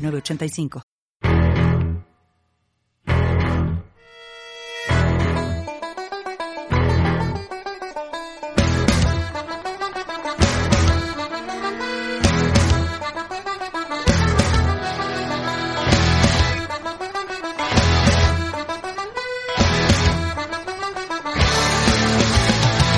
985.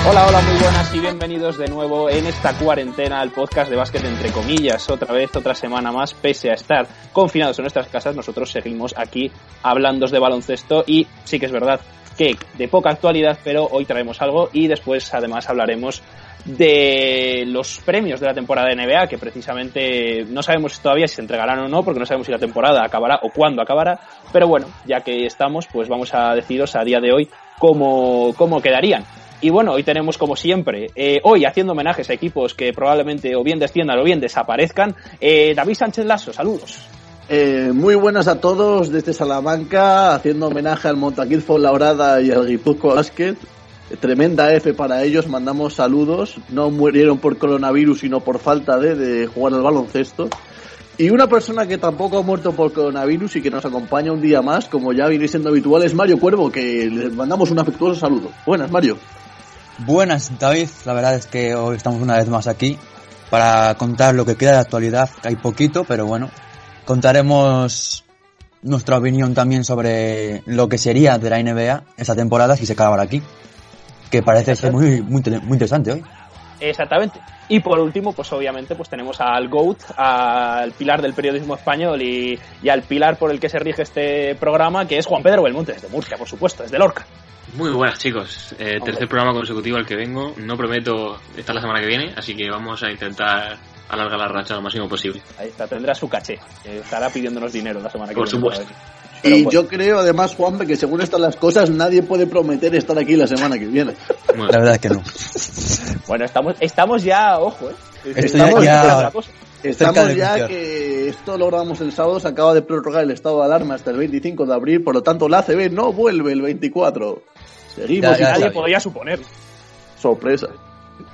Hola, hola, muy buenas y bienvenidos de nuevo en esta cuarentena al podcast de básquet entre comillas. Otra vez, otra semana más, pese a estar confinados en nuestras casas, nosotros seguimos aquí hablando de baloncesto y sí que es verdad que de poca actualidad, pero hoy traemos algo y después además hablaremos de los premios de la temporada de NBA, que precisamente no sabemos todavía si se entregarán o no, porque no sabemos si la temporada acabará o cuándo acabará, pero bueno, ya que estamos, pues vamos a deciros a día de hoy cómo, cómo quedarían. Y bueno, hoy tenemos como siempre, eh, hoy haciendo homenajes a equipos que probablemente o bien desciendan o bien desaparezcan, eh, David Sánchez Lasso, saludos. Eh, muy buenas a todos desde Salamanca, haciendo homenaje al Montaquil Laurada y al Guipúzcoa Basket. Tremenda F para ellos, mandamos saludos. No murieron por coronavirus, sino por falta de, jugar al baloncesto. Y una persona que tampoco ha muerto por coronavirus y que nos acompaña un día más, como ya viene siendo habitual, es Mario Cuervo, que le mandamos un afectuoso saludo. Buenas, Mario. Buenas, David. La verdad es que hoy estamos una vez más aquí para contar lo que queda de actualidad. Hay poquito, pero bueno, contaremos nuestra opinión también sobre lo que sería de la NBA esta temporada si se acabara aquí, que parece ser muy, interesante hoy. Exactamente. Y por último, pues obviamente, pues tenemos al GOAT, al pilar del periodismo español y, y, al pilar por el que se rige este programa, que es Juan Pedro Belmonte, desde Murcia, por supuesto, desde Lorca. Muy buenas chicos, eh, tercer programa consecutivo al que vengo, no prometo estar la semana que viene, así que vamos a intentar alargar la racha lo máximo posible. Ahí está, tendrá su caché, eh, estará pidiéndonos dinero la semana que Por viene. supuesto. Y yo creo además, Juanpe, que según están las cosas, nadie puede prometer estar aquí la semana que viene. Bueno. La verdad es que no. Bueno, estamos, estamos ya, ojo, eh. Esto Estamos ya, ya- ya- Estamos ya que esto lo grabamos el sábado, se acaba de prorrogar el estado de alarma hasta el 25 de abril, por lo tanto la ACB no vuelve el 24. Seguimos Ya, y ya, Nadie podría suponer. sorpresa.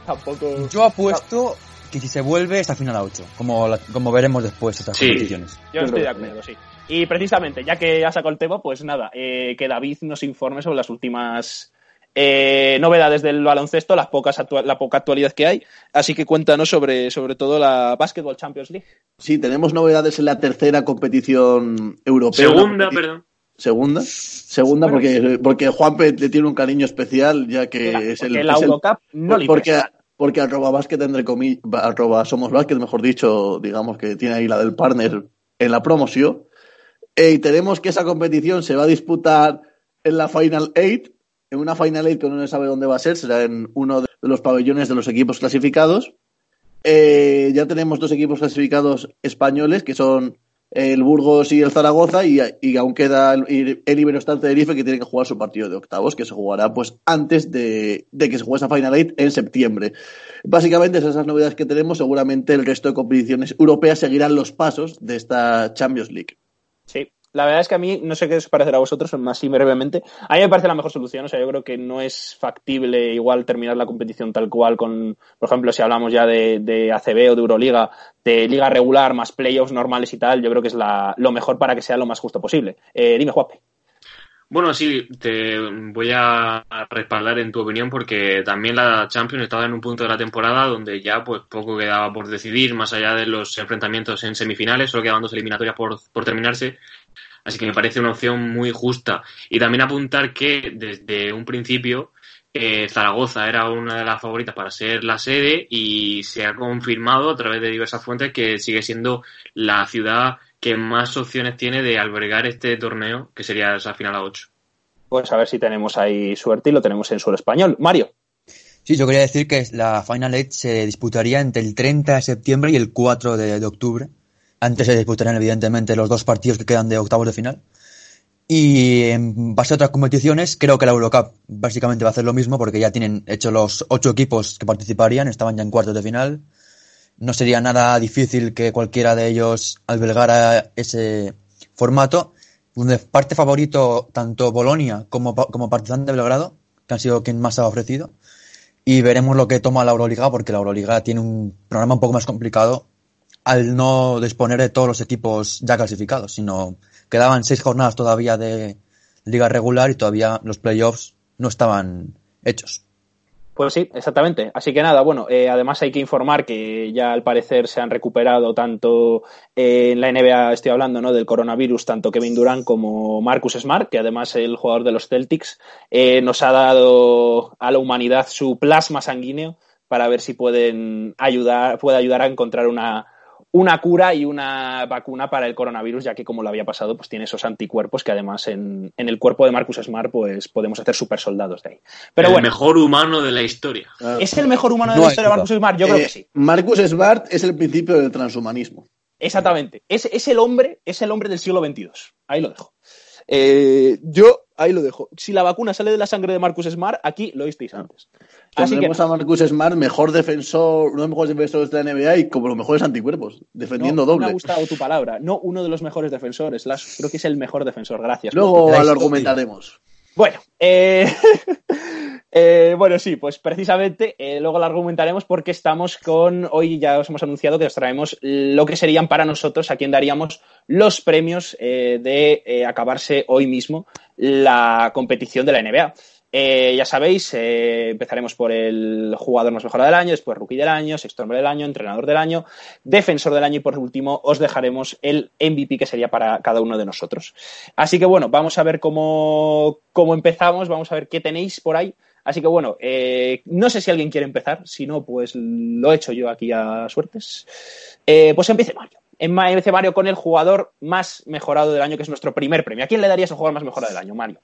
Tampoco. Yo apuesto que si se vuelve es a final a 8, como, la- como veremos después estas Sí. competiciones. Yo estoy de acuerdo, sí. Y precisamente, ya que ha sacado el tema, pues nada, eh, que David nos informe sobre las últimas eh, novedades del baloncesto, las pocas actua- la poca actualidad que hay. Así que cuéntanos sobre, sobre todo la Basketball Champions League. Sí, tenemos novedades en la tercera competición europea. Segunda, perdón. Segunda. Segunda Bueno. porque, porque Juanpe le tiene un cariño especial, ya que es el... la el- Eurocup no le porque, porque arroba básquet entre comillas, arroba somos básquet, mejor dicho, digamos que tiene ahí la del partner en la promoción. Eh, y tenemos que esa competición se va a disputar en la Final Eight, en una Final Eight que no se sabe dónde va a ser, será en uno de los pabellones de los equipos clasificados. Eh, ya tenemos dos equipos clasificados españoles, que son el Burgos y el Zaragoza, y, aún queda el, el Iberostar Tenerife, que tiene que jugar su partido de octavos, que se jugará pues antes de, de que se juegue esa Final Eight en septiembre. Básicamente esas son las novedades que tenemos, seguramente el resto de competiciones europeas seguirán los pasos de esta Champions League. La verdad es que a mí, no sé qué os parecerá a vosotros, más así brevemente, a mí me parece la mejor solución, o sea, yo creo que no es factible igual terminar la competición tal cual con, por ejemplo, si hablamos ya de, de ACB o de Euroliga, de liga regular más playoffs normales y tal, yo creo que es la, lo mejor para que sea lo más justo posible. Eh, dime, Juape. Bueno, sí, te voy a respaldar en tu opinión porque también la Champions estaba en un punto de la temporada donde ya pues poco quedaba por decidir, más allá de los enfrentamientos en semifinales, solo quedaban dos eliminatorias por, por terminarse. Así que me parece una opción muy justa. Y también apuntar que desde un principio eh, Zaragoza era una de las favoritas para ser la sede y se ha confirmado a través de diversas fuentes que sigue siendo la ciudad que más opciones tiene de albergar este torneo, que sería esa final a 8. Pues a ver si tenemos ahí suerte y lo tenemos en suelo español. Mario. Sí, yo quería decir que la Final Eight se disputaría entre el 30 de septiembre y el 4 de, de octubre. Antes se disputarán, evidentemente, los dos partidos que quedan de octavos de final. Y en base a otras competiciones, creo que la Eurocup básicamente va a hacer lo mismo porque ya tienen hecho los ocho equipos que participarían, estaban ya en cuartos de final. No sería nada difícil que cualquiera de ellos albergara ese formato. Donde parte favorito tanto Bolonia como, como Partizan de Belgrado, que han sido quien más ha ofrecido. Y veremos lo que toma la Euroliga, porque la Euroliga tiene un programa un poco más complicado al no disponer de todos los equipos ya clasificados, sino quedaban seis jornadas todavía de liga regular y todavía los playoffs no estaban hechos. Pues sí, exactamente. Así que nada, bueno, eh, además hay que informar que ya al parecer se han recuperado tanto eh, en la NBA, estoy hablando, ¿no? Del coronavirus, tanto Kevin Durant como Marcus Smart, que además el jugador de los Celtics eh, nos ha dado a la humanidad su plasma sanguíneo para ver si pueden ayudar, puede ayudar a encontrar una, una cura y una vacuna para el coronavirus, ya que como lo había pasado, pues tiene esos anticuerpos que además en, en el cuerpo de Marcus Smart pues podemos hacer super soldados de ahí. Pero el mejor humano de la historia. ¿Es el mejor humano de la historia Marcus Smart? Yo creo Eh, que sí. Marcus Smart es el principio del transhumanismo. Exactamente. Es, es el hombre, es el hombre del siglo XXII. Ahí lo dejo. Eh, yo ahí lo dejo. Si la vacuna sale de la sangre de Marcus Smart, aquí lo visteis antes. Así que Tendremos a Marcus Smart, mejor defensor, uno de los mejores defensores de la NBA y como los mejores anticuerpos, defendiendo no, Me ha doble. gustado tu palabra. No uno de los mejores defensores. Creo que es el mejor defensor. Gracias. Luego lo historia. Bueno, eh, eh, bueno, sí, pues precisamente eh, luego lo argumentaremos porque estamos con, hoy ya os hemos anunciado que os traemos lo que serían para nosotros, a quien daríamos los premios eh, de acabarse hoy mismo la competición de la NBA. Eh, ya sabéis, eh, empezaremos por el jugador más mejorado del año, después rookie del año, sexto del año, entrenador del año, defensor del año y por último os dejaremos el MVP que sería para cada uno de nosotros. Así que bueno, vamos a ver cómo, cómo empezamos, vamos a ver qué tenéis por ahí. Así que bueno, eh, no sé si alguien quiere empezar, si no, pues lo he hecho yo aquí a suertes. Pues empiece Mario. Empiece Mario con el jugador más mejorado del año, que es nuestro primer premio. ¿A quién le darías el jugador más mejorado del año, Mario?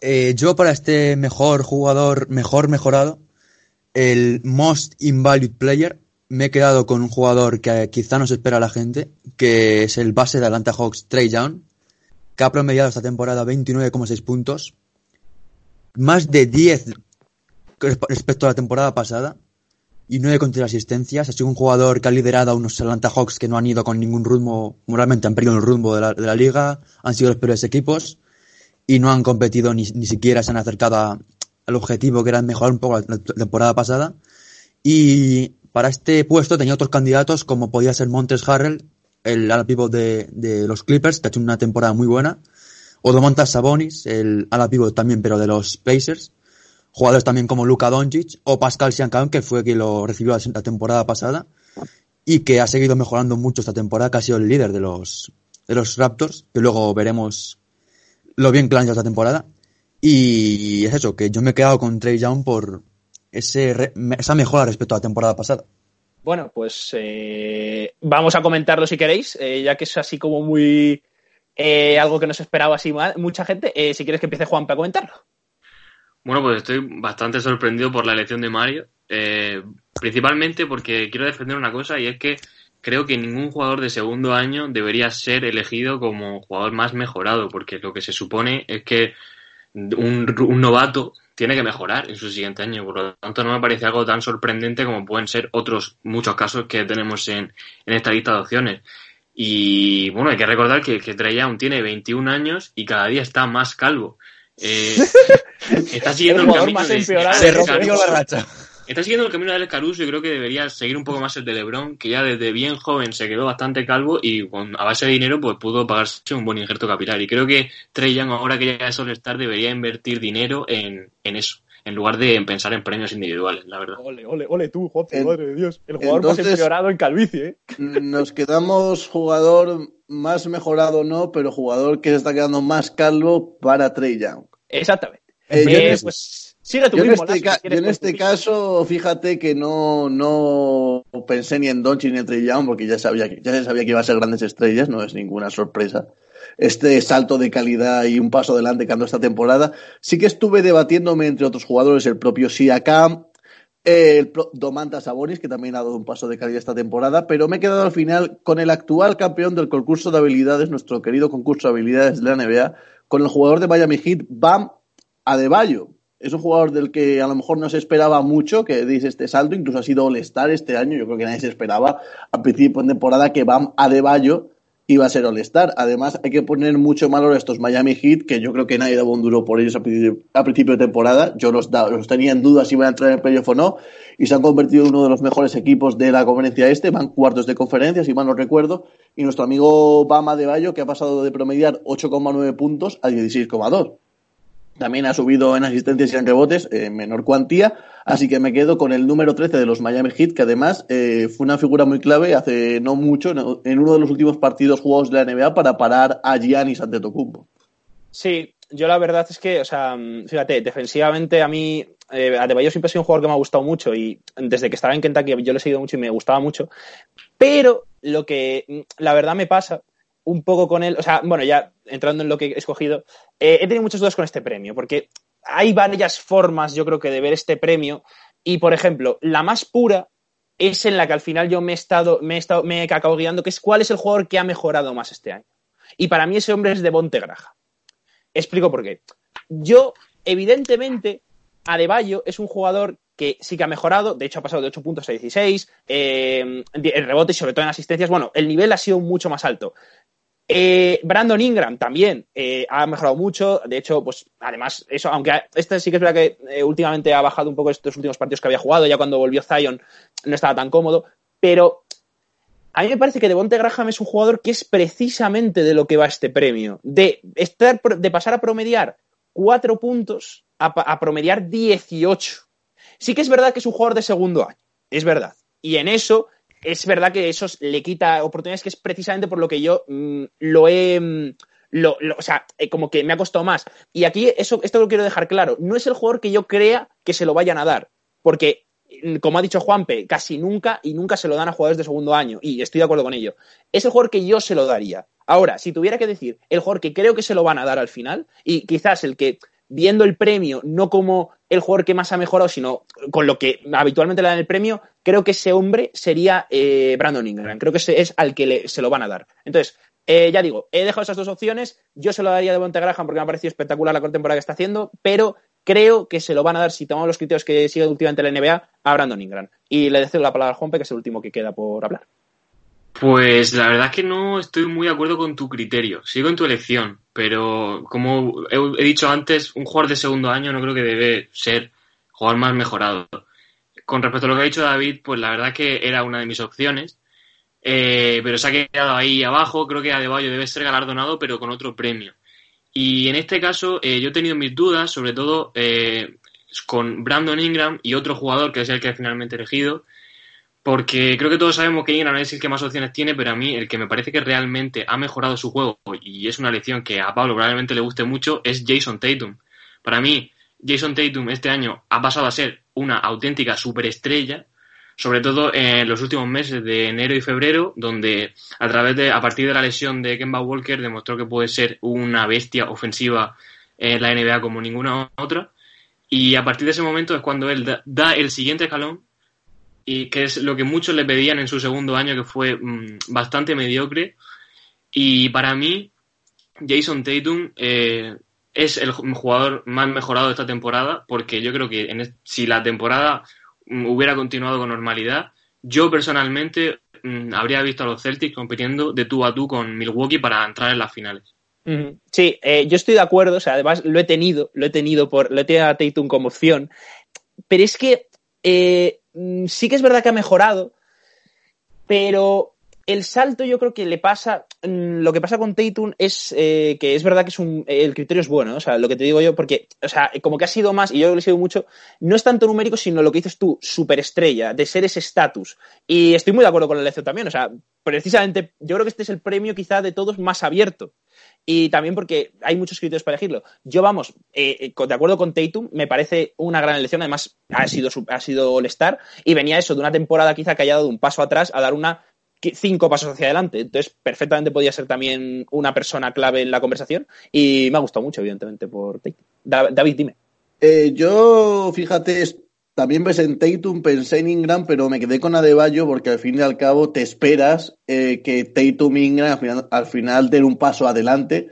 Eh, yo para este mejor jugador, mejor mejorado, el Most Invalid Player, me he quedado con un jugador que quizá no se espera la gente, que es el base de Atlanta Hawks, Trey Young, que ha promediado esta temporada 29,6 puntos, más de 10 respecto a la temporada pasada, y 9 contra asistencias. Ha sido un jugador que ha liderado a unos Atlanta Hawks que no han ido con ningún rumbo, moralmente han perdido el rumbo de la, de la liga, han sido los peores equipos y no han competido ni, ni siquiera se han acercado a- al objetivo que era mejorar un poco la, la temporada pasada. Y para este puesto tenía otros candidatos como podía ser Montes Harrell, el ala pivot de, de los Clippers, que ha hecho una temporada muy buena, o Domantas Sabonis, el ala pivot también, pero de los Pacers. Jugadores también como Luka Doncic o Pascal Siakam, que fue quien lo recibió la temporada pasada y que ha seguido mejorando mucho esta temporada, que ha sido el líder de los, de los Raptors, que luego veremos lo bien han hecho esta temporada. Y es eso, que yo me he quedado con Trey Young por ese re- esa mejora respecto a la temporada pasada. Bueno, pues eh, vamos a comentarlo si queréis, eh, ya que es así como muy eh, algo que no se esperaba así mucha gente. Eh, si quieres que empiece Juanpe a comentarlo. Bueno, pues estoy bastante sorprendido por la elección de Mario, eh, principalmente porque quiero defender una cosa y es que creo que ningún jugador de segundo año debería ser elegido como jugador más mejorado, porque lo que se supone es que un, un novato tiene que mejorar en su siguiente año, por lo tanto no me parece algo tan sorprendente como pueden ser otros muchos casos que tenemos en, en esta lista de opciones. Y bueno, hay que recordar que, que Trey Young tiene 21 años y cada día está más calvo. Eh, está siguiendo El camino más de, de rompió Caruso. racha. Está siguiendo el camino de Alex Caruso y creo que debería seguir un poco más el de LeBron, que ya desde bien joven se quedó bastante calvo y con, a base de dinero pues pudo pagarse un buen injerto capilar. Y creo que Trey Young, ahora que ya es All-Star, debería invertir dinero en, en eso, en lugar de en pensar en premios individuales, la verdad. Ole, ole, ole tú, En- madre de Dios. El jugador más entonces- empeorado en calvicie, ¿eh? Nos quedamos jugador más mejorado no, pero jugador que se está quedando más calvo para Trey Young. Exactamente. Eh, Eh, pues sigue tú Yo en este, Lazo, ca- si quieres yo en con este tu- caso, fíjate que no, no pensé ni en Doncic ni en Trey Young, porque ya sabía que ya se sabía que iba a ser grandes estrellas, no es ninguna sorpresa. Este salto de calidad y un paso adelante que ando esta temporada. Sí que estuve debatiéndome entre otros jugadores, el propio Siakam, el Domantas Sabonis, que también ha dado un paso de calidad esta temporada, pero me he quedado al final con el actual campeón del concurso de habilidades, nuestro querido concurso de habilidades de la NBA, con el jugador de Miami Heat, Bam Adebayo. Es un jugador del que a lo mejor no se esperaba mucho que dice este salto, incluso ha sido All-Star este año, yo creo que nadie se esperaba a principio de temporada que Bam Adebayo iba a ser All-Star. Además, hay que poner mucho valor a estos Miami Heat, que yo creo que nadie daba un duro por ellos a principio, de temporada. Yo los, los tenía en duda si iban a entrar en el playoff o no, y se han convertido en uno de los mejores equipos de la conferencia este. Van cuartos de conferencia, si mal no recuerdo. Y nuestro amigo Bama de Bayo, que ha pasado de promediar 8,9 puntos a 16,2. También ha subido en asistencias y en rebotes, en menor cuantía, así que me quedo con el número 13 de los Miami Heat, que además eh, fue una figura muy clave hace no mucho, en uno de los últimos partidos jugados de la NBA para parar a Giannis Antetokounmpo. Sí, yo la verdad es que, o sea, fíjate, defensivamente a mí, eh, Adebayo siempre ha sido un jugador que me ha gustado mucho y desde que estaba en Kentucky yo le he seguido mucho y me gustaba mucho, pero lo que la verdad me pasa un poco con él, o sea, bueno, ya entrando en lo que he escogido, eh, he tenido muchas dudas con este premio, porque hay varias formas, yo creo que, de ver este premio, y por ejemplo, la más pura es en la que al final yo me he estado, me he estado, me he acabado guiando, que es cuál es el jugador que ha mejorado más este año. Y para mí ese hombre es de Bonte Graja. Explico por qué. Yo, evidentemente, Adebayo es un jugador que sí que ha mejorado, de hecho ha pasado de 8 puntos a 16, eh, el rebote y sobre todo en asistencias, bueno, el nivel ha sido mucho más alto. Eh, Brandon Ingram también eh, ha mejorado mucho. De hecho, pues además, eso, aunque este sí que es verdad que eh, últimamente ha bajado un poco estos últimos partidos que había jugado, ya cuando volvió Zion no estaba tan cómodo. Pero a mí me parece que Devonte Graham es un jugador que es precisamente de lo que va este premio. De, estar, de pasar a promediar cuatro puntos a, a promediar 18. Sí que es verdad que es un jugador de segundo año. Es verdad. Y en eso es verdad que eso le quita oportunidades, que es precisamente por lo que yo mm, lo he. Mm, lo, o sea, eh, como que me ha costado más. Y aquí, eso, esto lo quiero dejar claro. No es el jugador que yo crea que se lo vayan a dar. Porque, mm, como ha dicho Juanpe, casi nunca y nunca se lo dan a jugadores de segundo año. Y estoy de acuerdo con ello. Es el jugador que yo se lo daría. Ahora, si tuviera que decir el jugador que creo que se lo van a dar al final, y quizás el que viendo el premio no como el jugador que más ha mejorado, sino con lo que habitualmente le dan el premio, creo que ese hombre sería eh, Brandon Ingram. Creo que ese es al que se lo van a dar. Entonces, eh, ya digo, he dejado esas dos opciones. Yo se lo daría de Monte Graham porque me ha parecido espectacular la temporada que está haciendo, pero creo que se lo van a dar, si tomamos los criterios que sigue últimamente la NBA, a Brandon Ingram. Y le deseo la palabra a Juanpe, que es el último que queda por hablar. Pues la verdad es que no estoy muy de acuerdo con tu criterio. Sigo en tu elección, pero como he, dicho antes, un jugador de segundo año no creo que debe ser jugador más mejorado. Con respecto a lo que ha dicho David, pues la verdad es que era una de mis opciones, eh, pero se ha quedado ahí abajo. Creo que Adebayo debe ser galardonado, pero con otro premio. Y en este caso, eh, yo he tenido mis dudas, sobre todo eh, con Brandon Ingram y otro jugador que es el que he finalmente elegido, porque creo que todos sabemos que Ingram es el que más opciones tiene, pero a mí el que me parece que realmente ha mejorado su juego y es una lección que a Pablo probablemente le guste mucho es Jason Tatum. Para mí, Jason Tatum este año ha pasado a ser una auténtica superestrella, sobre todo en los últimos meses de enero y febrero, donde a través de, a partir de la lesión de Kemba Walker demostró que puede ser una bestia ofensiva en la NBA como ninguna otra. Y a partir de ese momento es cuando él da el siguiente escalón y que es lo que muchos le pedían en su segundo año, que fue mm, bastante mediocre. Y para mí, Jason Tatum eh, es el jugador más mejorado de esta temporada, porque yo creo que si la temporada mm, hubiera continuado con normalidad, yo personalmente mm, habría visto a los Celtics compitiendo de tú a tú con Milwaukee para entrar en las finales. Sí, eh, yo estoy de acuerdo, o sea, además lo he tenido, lo he tenido por, lo he tenido a Tatum como opción, pero es que eh, sí que es verdad que ha mejorado, pero el salto yo creo que le pasa, mm, lo que pasa con Tatum es eh, que es verdad que es un, el criterio es bueno, o sea, lo que te digo yo, porque, o sea, como que ha sido más, y yo lo he sido mucho, no es tanto numérico, sino lo que dices tú, superestrella, de ser ese estatus. Y estoy muy de acuerdo con la elección también, o sea, precisamente yo creo que este es el premio quizá de todos más abierto y también porque hay muchos criterios para elegirlo. Yo, vamos, eh, eh, de acuerdo con Tatum, me parece una gran elección. Además, ha sido, ha sido All-Star y venía eso de una temporada quizá que haya dado un paso atrás a dar una cinco pasos hacia adelante. Entonces, perfectamente podía ser también una persona clave en la conversación y me ha gustado mucho, evidentemente, por Tatum. David, dime. Eh, yo, fíjate, también ves en Tatum, pensé en Ingram, pero me quedé con Adebayo porque al fin y al cabo te esperas eh, que Tatum Ingram al final, al final den un paso adelante.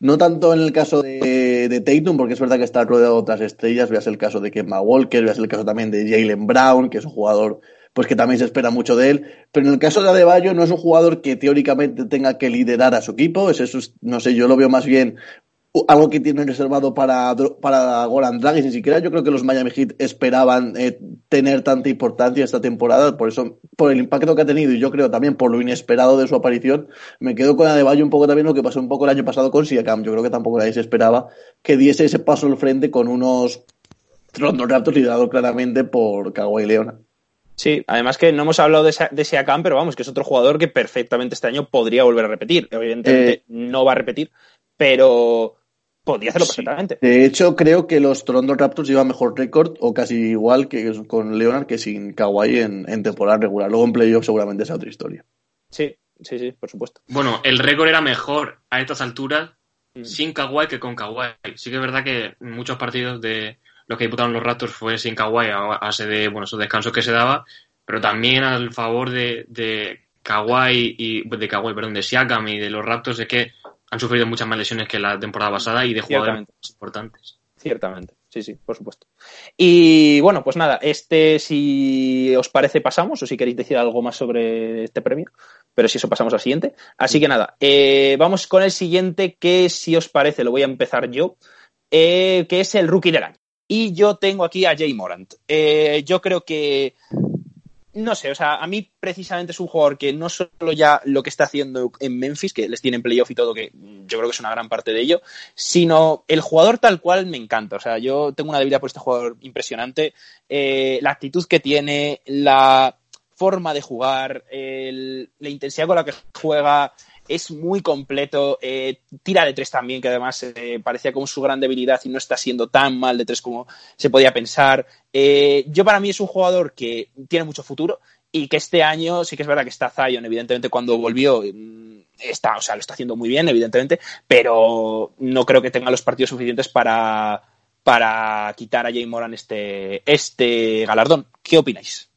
No tanto en el caso de, de, Tatum, porque es verdad que está rodeado de otras estrellas. Veas el caso de Kemba Walker, veas el caso también de Jalen Brown, que es un jugador pues que también se espera mucho de él. Pero en el caso de Adebayo no es un jugador que teóricamente tenga que liderar a su equipo. Es eso, no sé, yo lo veo más bien algo que tienen reservado para, para Goran Dragic. Ni siquiera yo creo que los Miami Heat esperaban eh, tener tanta importancia esta temporada. Por eso, por el impacto que ha tenido y yo creo también por lo inesperado de su aparición, me quedo con Adebayo un poco también lo que pasó un poco el año pasado con Siakam. Yo creo que tampoco nadie se esperaba que diese ese paso al frente con unos Toronto Raptors liderados claramente por Kawhi Leona. Sí, además que no hemos hablado de, de Siakam, pero vamos, que es otro jugador que perfectamente este año podría volver a repetir. Evidentemente eh, no va a repetir, pero podía hacerlo perfectamente. De hecho, creo que los Toronto Raptors llevan mejor récord, o casi igual que con Leonard, que sin Kawhi en, en temporada regular. Luego en playoff seguramente es otra historia. Sí, sí, sí, por supuesto. Bueno, el récord era mejor a estas alturas mm. sin Kawhi que con Kawhi. Sí que es verdad que muchos partidos de los que disputaron los Raptors fue sin Kawhi a base de bueno, esos descansos que se daba, pero también al favor de, de Kawhi y de Kawhi, perdón, de Siakam y de los Raptors es que han sufrido muchas más lesiones que la temporada pasada y de jugadores importantes. Ciertamente, sí, sí, por supuesto. Y bueno, pues nada, este si os parece pasamos o si queréis decir algo más sobre este premio, pero si eso pasamos al siguiente. Así que nada, eh, vamos con el siguiente que si os parece lo voy a empezar yo, eh, que es el rookie del año. Y yo tengo aquí a Jay Morant. Eh, yo creo que no sé, o sea, a mí precisamente es un jugador que no solo ya lo que está haciendo en Memphis, que les tienen playoff y todo, que yo creo que es una gran parte de ello, sino el jugador tal cual me encanta. O sea, yo tengo una debilidad por este jugador impresionante. Eh, la actitud que tiene, la forma de jugar, el, la intensidad con la que juega, es muy completo, eh, tira de tres también, que además eh, parecía como su gran debilidad y no está siendo tan mal de tres como se podía pensar. Eh, yo para mí es un jugador que tiene mucho futuro y que este año sí que es verdad que está Zion, evidentemente cuando volvió mm, está, o sea, lo está haciendo muy bien, evidentemente, pero no creo que tenga los partidos suficientes para, para quitar a Jay Moran este, este galardón. ¿Qué opináis?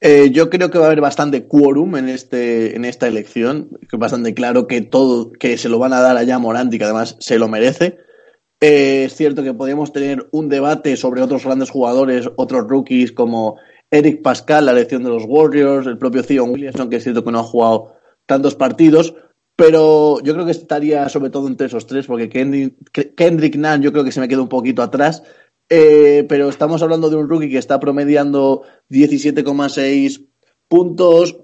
Eh, yo creo que va a haber bastante quórum en, este, en esta elección, que es bastante claro que todo, que se lo van a dar a Morant y que además se lo merece. Eh, es cierto que podríamos tener un debate sobre otros grandes jugadores, otros rookies como Eric Pascal, la elección de los Warriors, el propio Theon Williamson, que es cierto que no ha jugado tantos partidos, pero yo creo que estaría sobre todo entre esos tres, porque Kendrick, Kendrick yo creo que se me queda un poquito atrás. Eh, pero estamos hablando de un rookie que está promediando 17,6 puntos,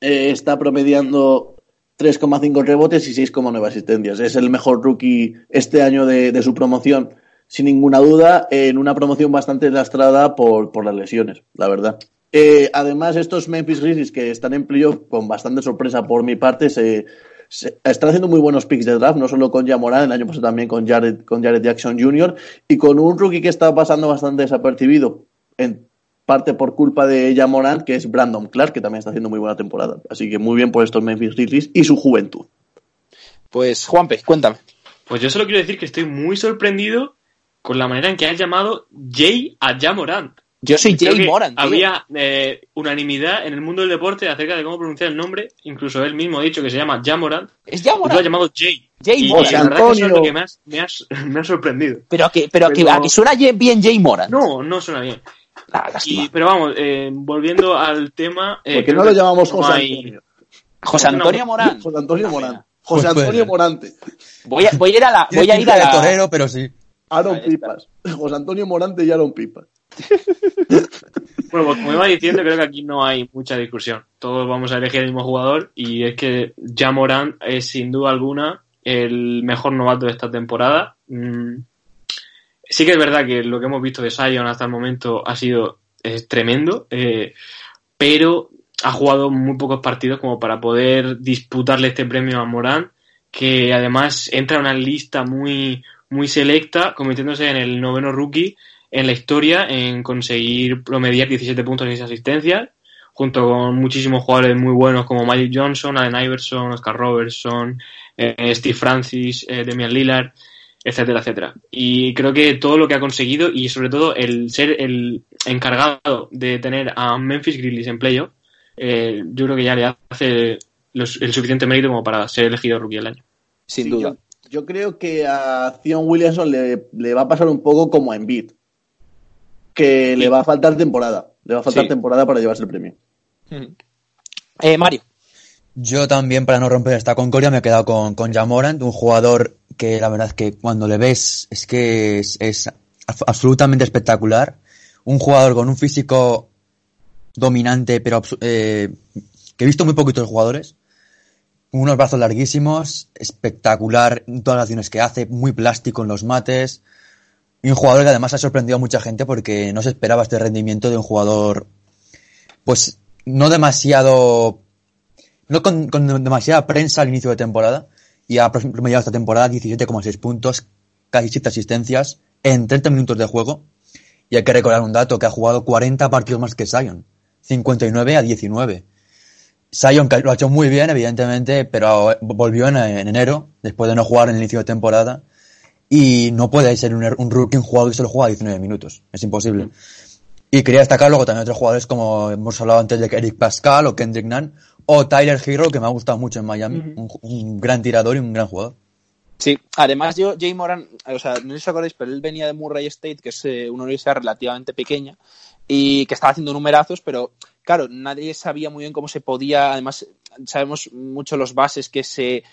eh, está promediando 3,5 rebotes y 6,9 asistencias. Es el mejor rookie este año de, su promoción, sin ninguna duda, en una promoción bastante lastrada por, por las lesiones, la verdad. Eh, además, estos Memphis Grizzlies que están en playoff, con bastante sorpresa por mi parte, se, están haciendo muy buenos picks de draft, no solo con Jamoran, el año pasado también con Jared, con Jared Jackson Jr. y con un rookie que está pasando bastante desapercibido, en parte por culpa de Jamoran, que es Brandon Clark, que también está haciendo muy buena temporada. Así que muy bien por estos Memphis Grizzlies y su juventud. Pues Juanpe, cuéntame. Pues yo solo quiero decir que estoy muy sorprendido con la manera en que han llamado Jay a Jamorant. Yo soy Jay Moran. Había eh, unanimidad en el mundo del deporte acerca de cómo pronunciar el nombre. Incluso él mismo ha dicho que se llama Jamoran. Es Jamoran. Lo ha llamado Jay. Jay y, Moran. la verdad que eso es lo que me, me, ha sorprendido. Pero que, pero, pero... que, a que suena bien Jay Moran. No, no suena bien. Ah, y, pero vamos, eh, volviendo al tema. Eh, ¿Por qué no lo llamamos José Antonio? José Antonio Morán. José Antonio Morán. José pues, Antonio Morante. Voy a, voy a ir a la. Voy a ir a la. torero, pero sí. Aaron Pipas. José Antonio Morante y Aaron Pipas. bueno, pues como iba diciendo, creo que aquí no hay mucha discusión. Todos vamos a elegir el mismo jugador y es que ya Morant es sin duda alguna el mejor novato de esta temporada. Mm, sí que es verdad que lo que hemos visto de Sion hasta el momento ha sido tremendo, eh, pero ha jugado muy pocos partidos como para poder disputarle este premio a Morant, que además entra en una lista muy, muy selecta, convirtiéndose en el noveno rookie en la historia en conseguir promediar 17 puntos y 6 asistencias, junto con muchísimos jugadores muy buenos como Magic Johnson, Allen Iverson, Oscar Robertson, eh, Steve Francis, eh, Demian Lillard. etcétera, etcétera. Y creo que todo lo que ha conseguido y sobre todo el ser el encargado de tener a Memphis Grizzlies en playoff, eh, yo creo que ya le hace los- el suficiente mérito como para ser elegido rookie del año. Sin Sí, duda. Yo, yo creo que a Zion Williamson le, le va a pasar un poco como a Embiid. Que le va a faltar temporada. Le va a faltar Sí. temporada para llevarse el premio. Eh, Mario. Yo también, para no romper esta concordia, me he quedado con, con Jamorant, un jugador que la verdad es que cuando le ves es que es, es ab- absolutamente espectacular. Un jugador con un físico dominante, pero eh, que he visto muy poquitos jugadores. Unos brazos larguísimos, espectacular en todas las acciones que hace, muy plástico en los mates. Y un jugador que además ha sorprendido a mucha gente porque no se esperaba este rendimiento de un jugador, pues, no demasiado no con, demasiada prensa al inicio de temporada y ha promediado esta temporada 17,6 puntos, casi 7 asistencias en 30 minutos de juego. Y hay que recordar un dato, que ha jugado 40 partidos más que Zion, 59 a 19. Zion que lo ha hecho muy bien, evidentemente, pero volvió en, en enero, después de no jugar en el inicio de temporada, y no puede ser un, un rookie, un jugador que solo juega 19 minutos, es imposible. Y quería destacar luego también otros jugadores como hemos hablado antes de Eric Pascal o Kendrick Nunn o Tyler Hero, que me ha gustado mucho en Miami. un, un gran tirador y un gran jugador. Sí, además yo, Jay Moran, o sea, no sé si os acordáis, pero él venía de Murray State, que es eh, una universidad relativamente pequeña, y que estaba haciendo numerazos, pero claro, nadie sabía muy bien cómo se podía, además sabemos mucho los bases que se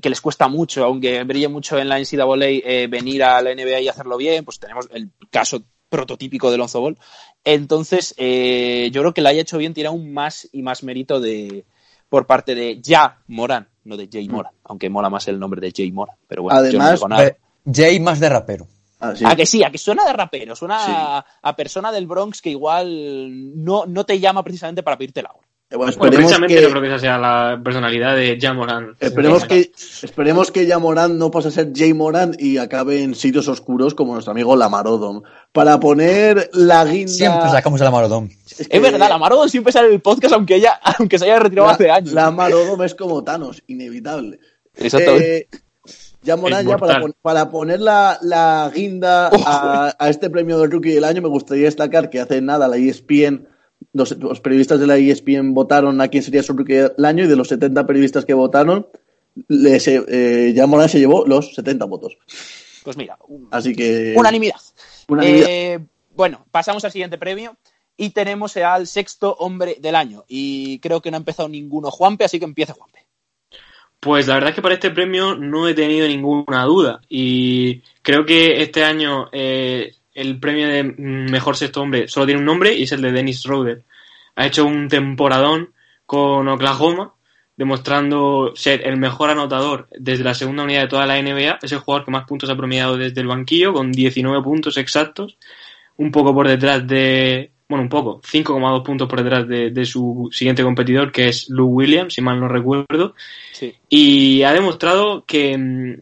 que les cuesta mucho, aunque brille mucho en la NCAA eh, venir a la NBA y hacerlo bien, pues tenemos el caso prototípico de Lonzo Ball. Entonces, eh, yo creo que lo haya hecho bien, tiene aún más y más mérito de por parte de Ya Moran, no de Jay Moran, aunque mola más el nombre de Jay Moran, pero bueno, yo no Además, digo nada. Eh, Jay más de rapero. Ah, sí. A que sí, a que suena de rapero, suena Sí. a, a persona del Bronx que igual no, no te llama precisamente para pedirte la hora. Bueno, Bueno, esperemos precisamente que, no creo que esa sea la personalidad de Jamoran. esperemos que esperemos que ya Morán no pase a ser Jay Morán y acabe en sitios oscuros como nuestro amigo Lamarodom. Para poner la guinda. Siempre sacamos el Amarodón. Es, que Es verdad, la Marodon siempre sale en el podcast aunque ella, aunque se haya retirado la- hace años. Lamarodom es como Thanos, inevitable. Exactamente. Eh, ya Morán, ya para, pon- para poner la, la guinda a, a este premio del Rookie del Año, me gustaría destacar que hace nada la ESPN, los, los periodistas de la ESPN votaron a quién sería su Rookie del Año y de los 70 periodistas que votaron, les, eh, ya Morán se llevó los 70 votos. Pues mira, un- Así que. unanimidad. unanimidad. Eh, bueno, pasamos al siguiente premio y tenemos al sexto hombre del año. Y creo que no ha empezado ninguno Juanpe, así que empieza Juanpe. Pues la verdad es que para este premio no he tenido ninguna duda y creo que este año eh, el premio de mejor sexto hombre solo tiene un nombre y es el de Dennis Schroeder. Ha hecho un temporadón con Oklahoma, demostrando ser el mejor anotador desde la segunda unidad de toda la NBA. Es el jugador que más puntos ha promediado desde el banquillo, con 19 puntos exactos, un poco por detrás de, bueno, un poco, 5,2 puntos por detrás de, de su siguiente competidor, que es Lou Williams, si mal no recuerdo. Sí. Y ha demostrado que, mm,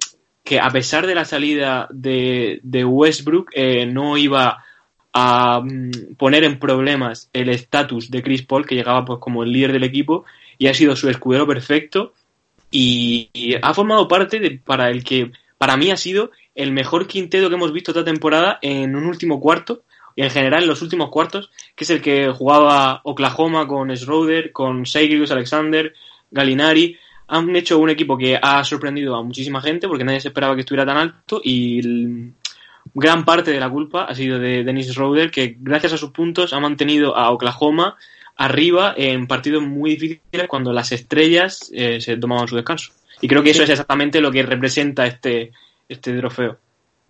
que a pesar de la salida de, Westbrook, eh, no iba a mm, poner en problemas el estatus de Chris Paul, que llegaba pues como el líder del equipo, y ha sido su escudero perfecto. Y, y ha formado parte de, para el que para mí ha sido el mejor quinteto que hemos visto esta temporada en un último cuarto, y en general en los últimos cuartos, que es el que jugaba Oklahoma con Schroeder, con Seigrius Alexander, Galinari, han hecho un equipo que ha sorprendido a muchísima gente porque nadie se esperaba que estuviera tan alto y el- gran parte de la culpa ha sido de Dennis Schroeder que gracias a sus puntos ha mantenido a Oklahoma arriba en partidos muy difíciles cuando las estrellas eh, se tomaban su descanso. Y creo que eso es exactamente lo que representa este, este trofeo.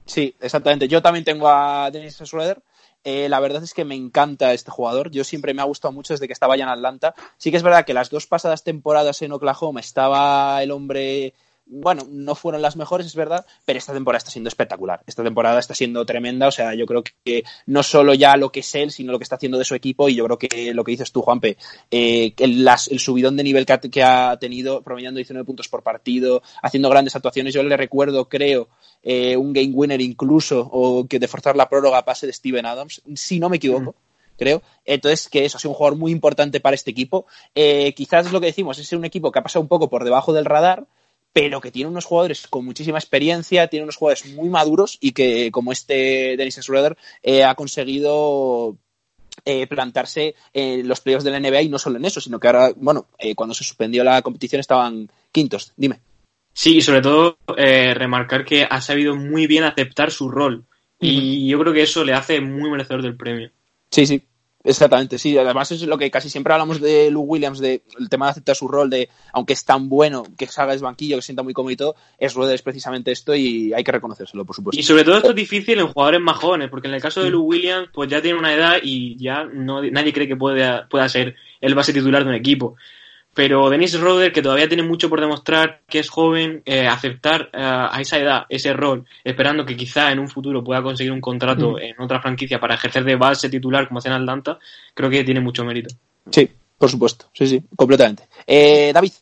Sí, exactamente. Yo también tengo a Dennis Schroeder. Eh, la verdad es que me encanta este jugador. Yo siempre me ha gustado mucho desde que estaba ya en Atlanta. Sí que es verdad que las dos pasadas temporadas en Oklahoma estaba el hombre. Bueno, no fueron las mejores, es verdad, pero esta temporada está siendo espectacular. Esta temporada está siendo tremenda. O sea, yo creo que no solo ya lo que es él, sino lo que está haciendo de su equipo. Y yo creo que lo que dices tú, Juanpe, eh, el, las- el subidón de nivel que ha, que ha tenido, promediando 19 puntos por partido, haciendo grandes actuaciones. Yo le recuerdo, creo, eh, un game winner incluso, o que de forzar la prórroga pase de Steven Adams, si no me equivoco. Creo. Entonces, que eso ha sido un jugador muy importante para este equipo. Eh, quizás es lo que decimos, es un equipo que ha pasado un poco por debajo del radar, pero que tiene unos jugadores con muchísima experiencia, tiene unos jugadores muy maduros y que, como este Dennis Schroeder, eh, ha conseguido eh, plantarse en los playoffs de la NBA y no solo en eso, sino que ahora, bueno, eh, cuando se suspendió la competición estaban quintos. Dime. Sí, y sobre todo eh, remarcar que ha sabido muy bien aceptar su rol. Y yo creo que eso le hace muy merecedor del premio. Sí, sí, Exactamente, sí. Además es lo que casi siempre hablamos de Lou Williams, de el tema de aceptar su rol, de aunque es tan bueno que salga del banquillo, que sienta muy cómodo y todo, es Rueder es precisamente esto y hay que reconocérselo, por supuesto. Y sobre todo esto es difícil en jugadores más jóvenes, porque en el caso de Lou Williams, pues ya tiene una edad y ya no, nadie cree que pueda, pueda ser el base titular de un equipo. Pero Dennis Roder, que todavía tiene mucho por demostrar, que es joven, eh, aceptar eh, a esa edad ese rol, esperando que quizá en un futuro pueda conseguir un contrato en otra franquicia para ejercer de base titular como hace en Atlanta, creo que tiene mucho mérito. Sí, por supuesto, sí, sí, completamente. Eh, David.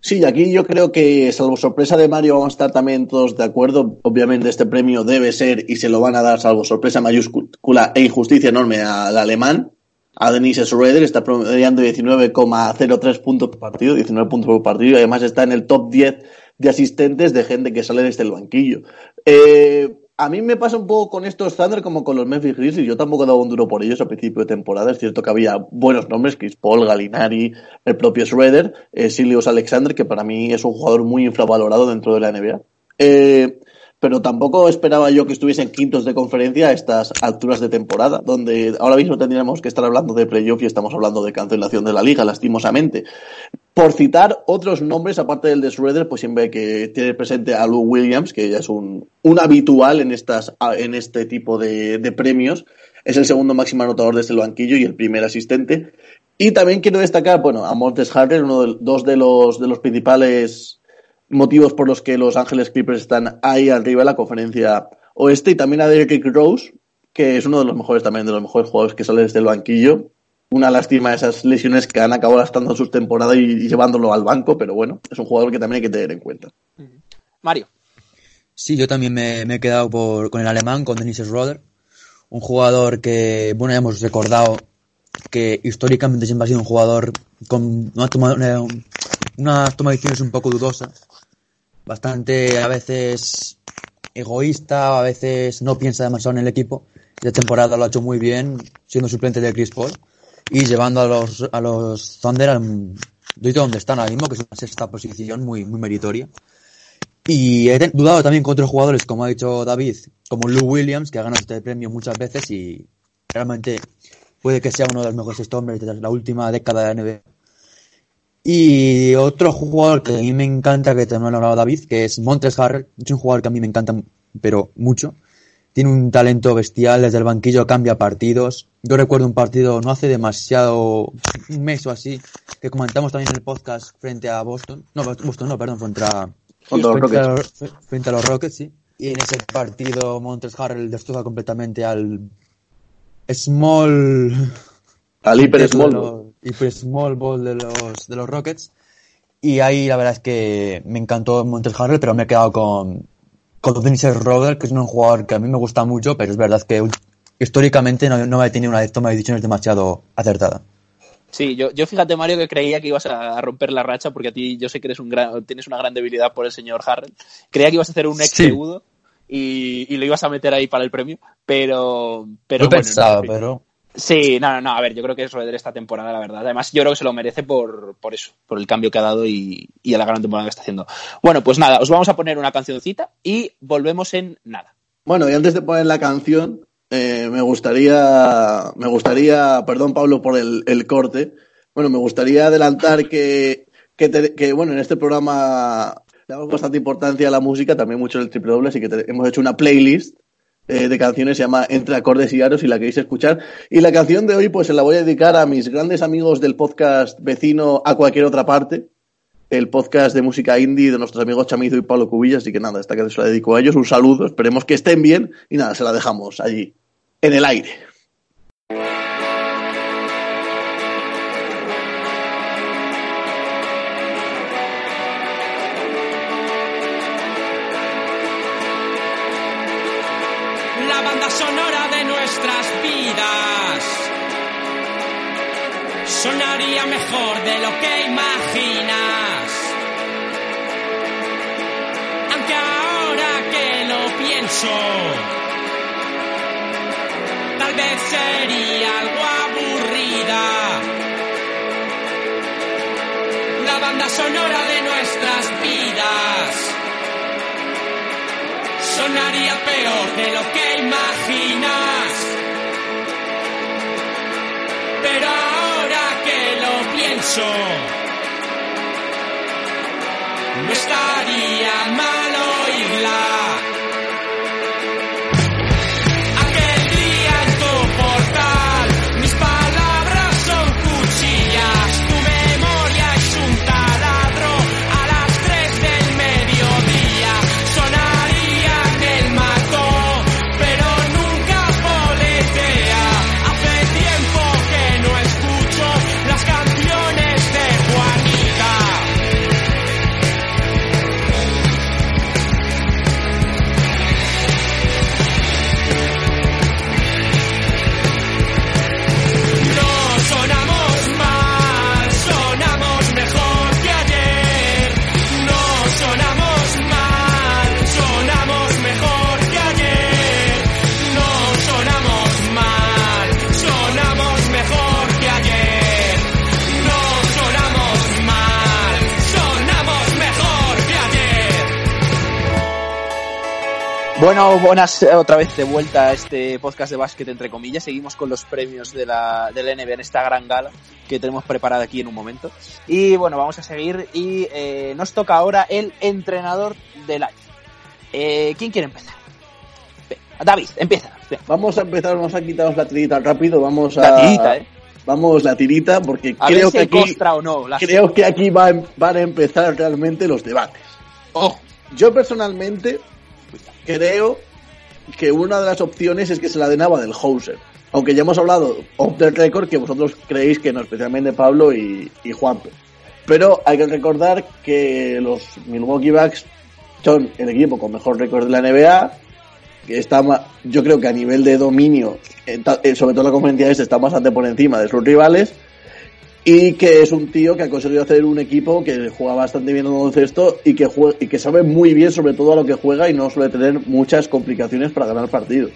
Sí, aquí yo creo que, salvo sorpresa de Mario, vamos a estar también todos de acuerdo. Obviamente, este premio debe ser y se lo van a dar, salvo sorpresa mayúscula e injusticia enorme al alemán, a Denise Schroeder, está promediando 19,03 puntos por partido, 19 puntos por partido, y además está en el top 10 de asistentes de gente que sale desde el banquillo. Eh, a mí me pasa un poco con estos Thunder como con los Memphis Grizzlies. Yo tampoco he dado un duro por ellos a principio de temporada. Es cierto que había buenos nombres, Chris Paul, Galinari, el propio Schroeder, eh, Alexander, que para mí es un jugador muy infravalorado dentro de la NBA. Eh, pero tampoco esperaba yo que estuviesen quintos de conferencia a estas alturas de temporada, donde ahora mismo tendríamos que estar hablando de playoff y estamos hablando de cancelación de la liga, lastimosamente. Por citar otros nombres, aparte del de Schroeder, pues siempre que tiene presente a Lou Williams, que ya es un, un habitual en, estas, en este tipo de, premios, es el segundo máximo anotador desde el banquillo y el primer asistente. Y también quiero destacar, bueno, a Montes Harrell, uno de, dos de los, de los principales motivos por los que los Ángeles Clippers están ahí arriba en la conferencia oeste y también a Derrick Rose, que es uno de los mejores también, de los mejores jugadores que sale desde el banquillo. Una lástima esas lesiones que han acabado gastando en sus temporadas y, llevándolo al banco, pero bueno, es un jugador que también hay que tener en cuenta. Mario. Sí, yo también me, me he quedado por, con el alemán, con Dennis Schroeder, un jugador que, bueno, ya hemos recordado que históricamente siempre ha sido un jugador con una toma, una, una toma de decisiones un poco dudosa, bastante a veces egoísta, a veces no piensa demasiado en el equipo. De temporada lo ha hecho muy bien, siendo suplente de Chris Paul y llevando a los, a los Thunder al donde están ahora mismo, que es una sexta posición muy, muy meritoria. Y he dudado también con otros jugadores, como ha dicho David, como Lou Williams, que ha ganado este premio muchas veces y realmente puede que sea uno de los mejores hombres de la última década de la NBA. Y otro jugador que a mí me encanta, que también lo ha hablado David, que es Montres Harrell. Es un jugador que a mí me encanta, pero mucho. Tiene un talento bestial, desde el banquillo cambia partidos. Yo recuerdo un partido no hace demasiado, un mes o así, que comentamos también en el podcast frente a Boston. No, Boston no, perdón, contra, frente, a Rockets. los, frente a los Rockets, sí. Y en ese partido Montres Harrell destroza completamente al Small Al Hyper de Small. Hyper Small Ball de los, de los Rockets. Y ahí la verdad es que me encantó Montes Harrell, pero me he quedado con, con Dennis Roder, que es un jugador que a mí me gusta mucho, pero es verdad que históricamente no, no he tenido una toma de decisiones demasiado acertada. Sí, yo, yo fíjate, Mario, que creía que ibas a romper la racha, porque a ti yo sé que eres un gran, tienes una gran debilidad por el señor Harrell. Creía que ibas a hacer un ex Sí. y, y lo ibas a meter ahí para el premio, pero, pero bueno, pensaba, pero Sí, no, no, no, a ver, yo creo que es Roeder esta temporada, la verdad. Además, yo creo que se lo merece por, por eso, por el cambio que ha dado y, y a la gran temporada que está haciendo. Bueno, pues nada, os vamos a poner una cancioncita y volvemos en nada. Bueno, y antes de poner la canción, eh, me gustaría, me gustaría, perdón Pablo por el, corte, bueno, me gustaría adelantar que, que, bueno, en este programa damos bastante importancia a la música, también mucho el triple doble, así que hemos hecho una playlist eh, de canciones, se llama Entre acordes y aros, si la queréis escuchar. Y la canción de hoy, pues se la voy a dedicar a mis grandes amigos del podcast vecino a cualquier otra parte, el podcast de música indie de nuestros amigos Chamizo y Pablo Cubillas, así que nada, esta canción se la dedico a ellos, un saludo, esperemos que estén bien y nada, se la dejamos allí, en el aire. Tal vez sería algo aburrida. La banda sonora de nuestras vidas sonaría peor de lo que imaginas. Pero ahora que lo pienso, no estaría mal oírla. Buenas eh, otra vez de vuelta a este podcast de básquet entre comillas. Seguimos con los premios de la, del NBA en esta gran gala que tenemos preparada aquí en un momento. Y bueno, vamos a seguir y eh, nos toca ahora el entrenador del año. Eh, ¿Quién quiere empezar? David, empieza. Vamos a empezar, vamos a quitarnos la tirita rápido, vamos a... La tirita, ¿eh? Vamos, la tirita, porque A creo que aquí, costra o no. la- creo que aquí va- van a empezar realmente los debates. Yo personalmente creo que una de las opciones es que se la den a del Hauser. Aunque ya hemos hablado off the record que vosotros creéis que no, especialmente Pablo y, Juanpe. Pero hay que recordar que los Milwaukee Bucks son el equipo con mejor récord de la NBA, que está yo creo que a nivel de dominio, sobre todo la conferencia este, está bastante por encima de sus rivales y que es un tío que ha conseguido hacer un equipo que juega bastante bien el baloncesto y que jue- y que sabe muy bien sobre todo a lo que juega y no suele tener muchas complicaciones para ganar partidos.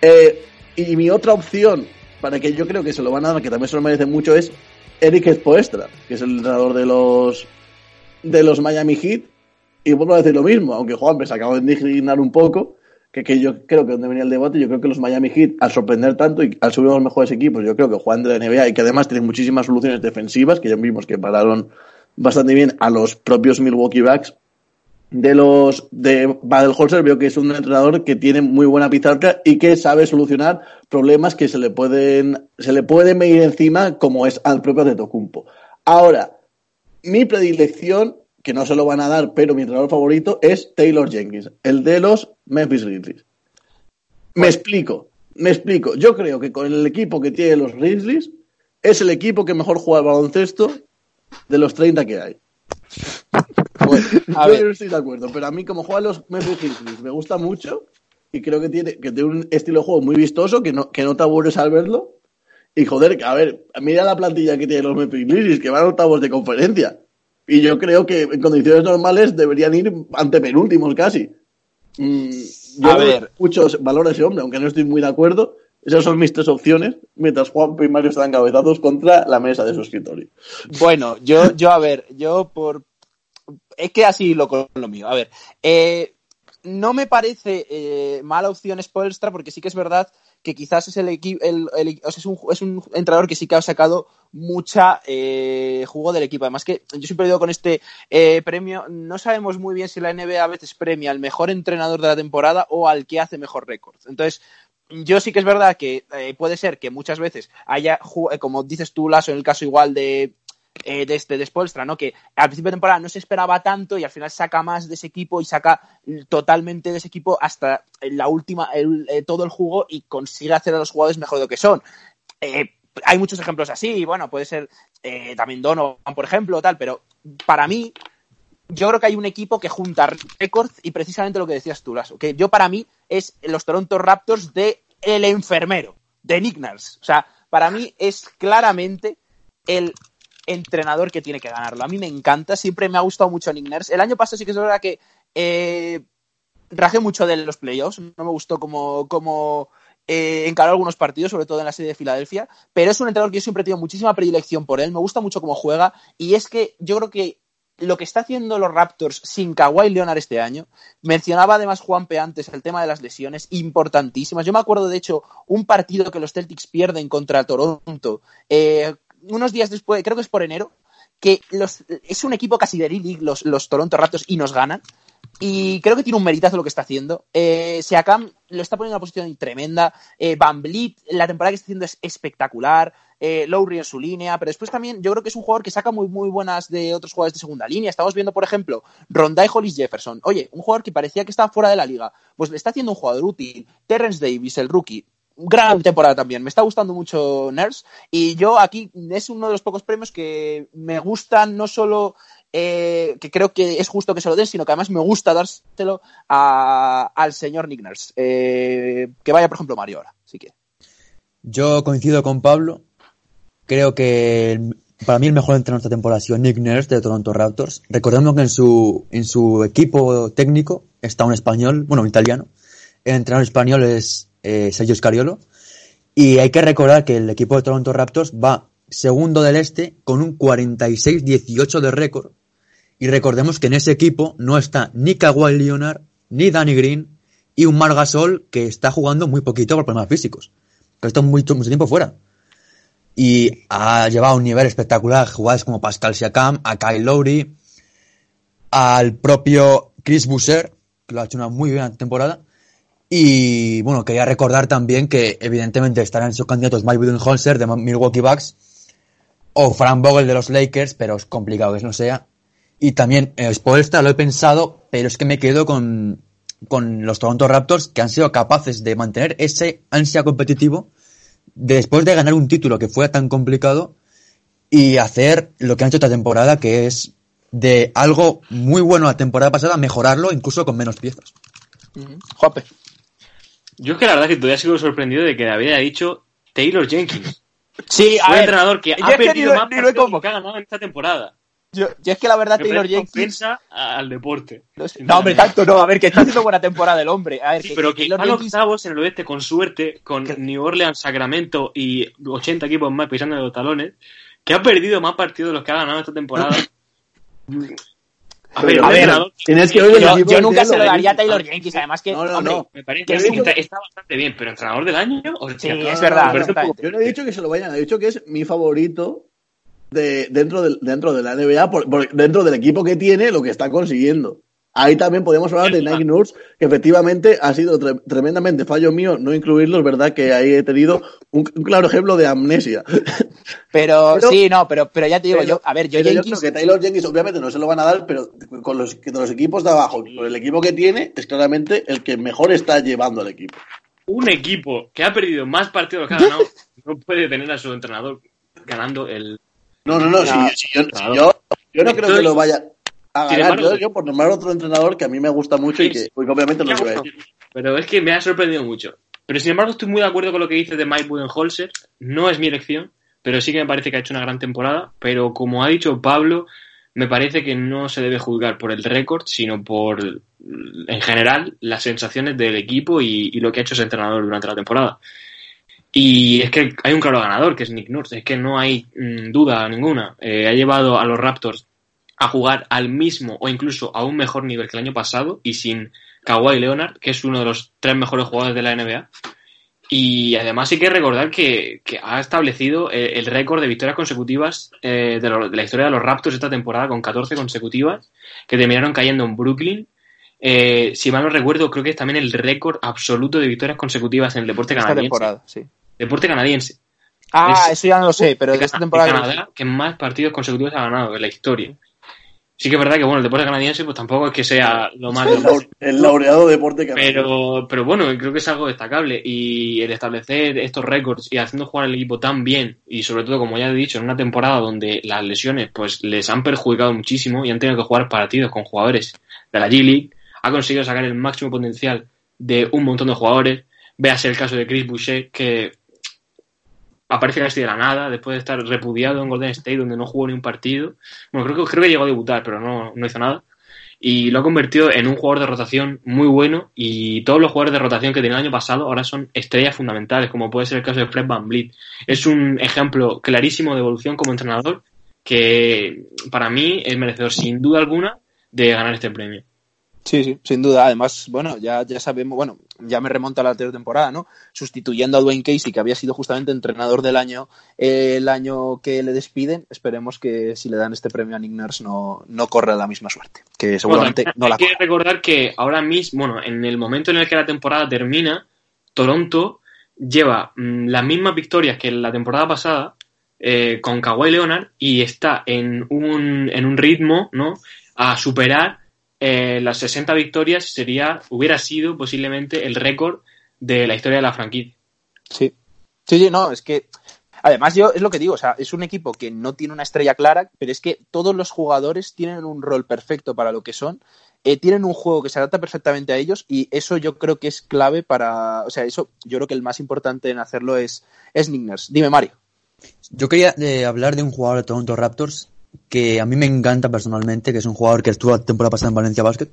Eh, y mi otra opción, para que yo creo que se lo van a dar, que también se lo merece mucho, es Eric Spoestra, que es el entrenador de los de los Miami Heat. Y vuelvo a decir lo mismo, aunque Juan se acaba de indignar un poco, que, que yo creo que donde venía el debate, yo creo que los Miami Heat, al sorprender tanto y al subir a los mejores equipos, yo creo que juegan de la NBA y que además tienen muchísimas soluciones defensivas, que ya vimos que pararon bastante bien a los propios Milwaukee Bucks. De los de Baden-Holzer veo que es un entrenador que tiene muy buena pizarra y que sabe solucionar problemas que se le pueden se le pueden medir encima como es al propio Antetokounmpo. Ahora, mi predilección, que no se lo van a dar, pero mi entrenador favorito es Taylor Jenkins, el de los Memphis Grizzlies. Me explico, me explico. Yo creo que con el equipo que tiene los Grizzlies es el equipo que mejor juega al baloncesto de los 30 que hay. Bueno, a Yo ver. no estoy de acuerdo, pero a mí como juegan los Memphis Grizzlies me gusta mucho y creo que tiene, que tiene un estilo de juego muy vistoso, que no, que no te aburres al verlo. Y joder, a ver, mira la plantilla que tienen los Memphis Grizzlies, que van a octavos de conferencia. Y yo creo que en condiciones normales deberían ir ante penúltimos casi. Mm, yo A ver. muchos valores ese hombre, aunque no estoy muy de acuerdo. Esas son mis tres opciones, mientras Juan y Mario están cabezados contra la mesa de su escritorio. Bueno, yo, yo, a ver, yo por. Es que así lo con lo mío. A ver, eh, no me parece eh, mala opción Spoelstra porque sí que es verdad que quizás es el equipo, es, un, es un entrenador que sí que ha sacado mucha eh, jugo del equipo. Además que yo siempre digo con este eh, premio, no sabemos muy bien si la NBA a veces premia al mejor entrenador de la temporada o al que hace mejor récord. Entonces, yo sí que es verdad que eh, puede ser que muchas veces haya, como dices tú, Lasso, en el caso igual de, eh, de este de Spoelstra, ¿no? Que al principio de temporada no se esperaba tanto y al final saca más de ese equipo y saca totalmente de ese equipo hasta la última, eh, todo el jugo y consigue hacer a los jugadores mejor de lo que son. Eh, hay muchos ejemplos así, bueno, puede ser también Donovan, por ejemplo, tal, pero para mí, yo creo que hay un equipo que junta récords y precisamente lo que decías tú, Lasso, que yo para mí es los Toronto Raptors de el enfermero, de Nick Nurse. O sea, para mí es claramente el entrenador que tiene que ganarlo. A mí me encanta, siempre me ha gustado mucho Nick Nurse. El año pasado sí que es verdad que eh, rajé mucho de los playoffs, no me gustó como, como eh, encaró algunos partidos, sobre todo en la serie de Filadelfia, pero es un entrenador que yo siempre he tenido muchísima predilección por él, me gusta mucho cómo juega y es que yo creo que lo que está haciendo los Raptors sin Kawhi Leonard este año, mencionaba además Juanpe antes el tema de las lesiones, importantísimas. Yo me acuerdo, de hecho, un partido que los Celtics pierden contra Toronto, eh, unos días después, creo que es por enero, que los, es un equipo casi de league los, los Toronto Raptors y nos ganan. Y creo que tiene un meritazo lo que está haciendo. Eh, Siakam lo está poniendo en una posición tremenda. Eh, Van Vliet, la temporada que está haciendo es espectacular. Eh, Lowry en su línea. Pero después también yo creo que es un jugador que saca muy, muy buenas de otros jugadores de segunda línea. Estamos viendo, por ejemplo, Rondai Hollis Jefferson. Oye, un jugador que parecía que estaba fuera de la liga. Pues le está haciendo un jugador útil. Terrence Davis, el rookie gran temporada también. Me está gustando mucho Nurse y yo aquí es uno de los pocos premios que me gustan no solo eh, que creo que es justo que se lo den, sino que además me gusta dárselo a, al señor Nick Nurse. Eh, que vaya, por ejemplo, Mario ahora, si quiere. Yo coincido con Pablo. Creo que para mí el mejor entrenador de esta temporada ha sido Nick Nurse de Toronto Raptors. Recordemos que en su, en su equipo técnico está un español, bueno, un italiano. El entrenador español es eh, Sergio Scariolo. Y hay que recordar que el equipo de Toronto Raptors va segundo del este con un 46-18 de récord. Y recordemos que en ese equipo no está ni Kawhi Leonard, ni Danny Green, y un Marc Gasol que está jugando muy poquito por problemas físicos. Que está mucho, mucho tiempo fuera. Y ha llevado a un nivel espectacular jugadores como Pascal Siakam, a Kyle Lowry, al propio Chris Busser, que lo ha hecho una muy buena temporada. Y bueno, quería recordar también que evidentemente estarán esos candidatos Mike Budenholzer de Milwaukee Bucks o Frank Vogel de los Lakers, pero es complicado que no sea. Y también eh, Spoelstra lo he pensado, pero es que me quedo con, con los Toronto Raptors que han sido capaces de mantener ese ansia competitivo de después de ganar un título que fue tan complicado y hacer lo que han hecho esta temporada, que es de algo muy bueno la temporada pasada, mejorarlo incluso con menos piezas. Juanpe. Yo es que la verdad que todavía sigo sorprendido de que David haya dicho Taylor Jenkins. Sí, a un ver, entrenador que ha es perdido más partidos convocado. que ha ganado en esta temporada. Yo, yo es que la verdad, Taylor Jenkins. ofensa al deporte. No, hombre, tanto no. A ver, que está haciendo buena temporada el hombre. A ver, Sí, que, pero que que van Jenkins. octavos en el oeste con suerte, con New Orleans, Sacramento y 80 equipos más pisando los talones, que ha perdido más partidos de los que ha ganado esta temporada. A ver, a ver, entrenador Tienes que oír el Yo, nunca se lo daría a. Taylor Jenkins. Además que, No, no, hombre, no. me parece Que es- está bastante bien, pero entrenador del año, hostia, Sí, no, es verdad. Yo no he dicho que se lo vayan, he dicho que es mi favorito de, dentro, del, dentro de la NBA, por, por- dentro del equipo que tiene, lo que está consiguiendo. Ahí también podemos hablar de Nike Nurse, que efectivamente ha sido tre- tremendamente fallo mío no incluirlo. Es verdad que ahí he tenido un, un claro ejemplo de amnesia. Pero, Pero- sí, no, pero, pero ya te digo, Pero- yo, a ver, yo Jenkins. creo que Taylor Jenkins obviamente no se lo van a dar, pero con los, con los equipos de abajo, con el equipo que tiene, es claramente el que mejor está llevando al equipo. un equipo que ha perdido más partidos que ha ganado no puede tener a su entrenador ganando el. No, no, no, No, si, si yo, si yo, yo no creo que lo vaya a Sin ganar. embargo- yo, yo por nombrar otro entrenador que a mí me gusta mucho y que pues, obviamente no lo voy a decir. Pero es que me ha sorprendido mucho. Pero sin embargo, estoy muy de acuerdo con lo que dice de Mike Budenholzer. No es mi elección, pero sí que me parece que ha hecho una gran temporada. Pero como ha dicho Pablo, me parece que no se debe juzgar por el récord, sino por, en general, las sensaciones del equipo y, y lo que ha hecho ese entrenador durante la temporada. Y es que hay un claro ganador, que es Nick Nurse. Es que no hay mm, duda ninguna. Eh, ha llevado a los Raptors a jugar al mismo o incluso a un mejor nivel que el año pasado y sin Kawhi Leonard, que es uno de los tres mejores jugadores de la NBA. Y además hay que recordar que, que ha establecido eh, el récord de victorias consecutivas eh, de, lo- de la historia de los Raptors esta temporada con 14 consecutivas, que terminaron cayendo en Brooklyn. Eh, si mal no recuerdo, creo que es también el récord absoluto de victorias consecutivas en el deporte esta canadiense. temporada, sí. Deporte canadiense. Ah, Es- eso ya no lo sé, pero de esta temporada. Canadá que más partidos consecutivos ha ganado en la historia. Sí que es verdad que bueno, el deporte canadiense pues tampoco es que sea lo más... El, lau- el laureado deporte que Pero, pero bueno, creo que es algo destacable. Y el establecer estos récords y haciendo jugar al equipo tan bien y sobre todo, como ya he dicho, en una temporada donde las lesiones pues les han perjudicado muchísimo y han tenido que jugar partidos con jugadores de la G-League, ha conseguido sacar el máximo potencial de un montón de jugadores. Véase el caso de Chris Boucher, que aparece casi de la nada, después de estar repudiado en Golden State, donde no jugó ni un partido. Bueno, creo que, creo que llegó a debutar, pero no, no hizo nada. y lo ha convertido en un jugador de rotación muy bueno y todos los jugadores de rotación que tenía el año pasado ahora son estrellas fundamentales, como puede ser el caso de Fred Van Vliet. Es un ejemplo clarísimo de evolución como entrenador que para mí es merecedor sin duda alguna de ganar este premio. Sí, sí, sin duda. Además, bueno, ya, ya sabemos, bueno, ya me remonta a la anterior temporada, ¿no? Sustituyendo a Dwayne Casey, que había sido justamente entrenador del año eh, el año que le despiden. Esperemos que si le dan este premio a Nick Nurse no, no corra la misma suerte, que seguramente Bueno, no la hay que recordar que ahora mismo, bueno, en el momento en el que la temporada termina, Toronto lleva mm, las mismas victorias que la temporada pasada eh, con Kawhi Leonard y está en un, en un ritmo, ¿no? A superar eh, las 60 victorias sería, hubiera sido posiblemente el récord de la historia de la franquicia. Sí. Sí, sí, no, es que. Además, yo es lo que digo, o sea, es un equipo que no tiene una estrella clara, pero es que todos los jugadores tienen un rol perfecto para lo que son, eh, tienen un juego que se adapta perfectamente a ellos y eso yo creo que es clave para. O sea, eso yo creo que el más importante en hacerlo es, es Nick Nurse. Dime, Mario. Yo quería eh, hablar de un jugador de Toronto Raptors que a mí me encanta personalmente, que es un jugador que estuvo la temporada pasada en Valencia Basket,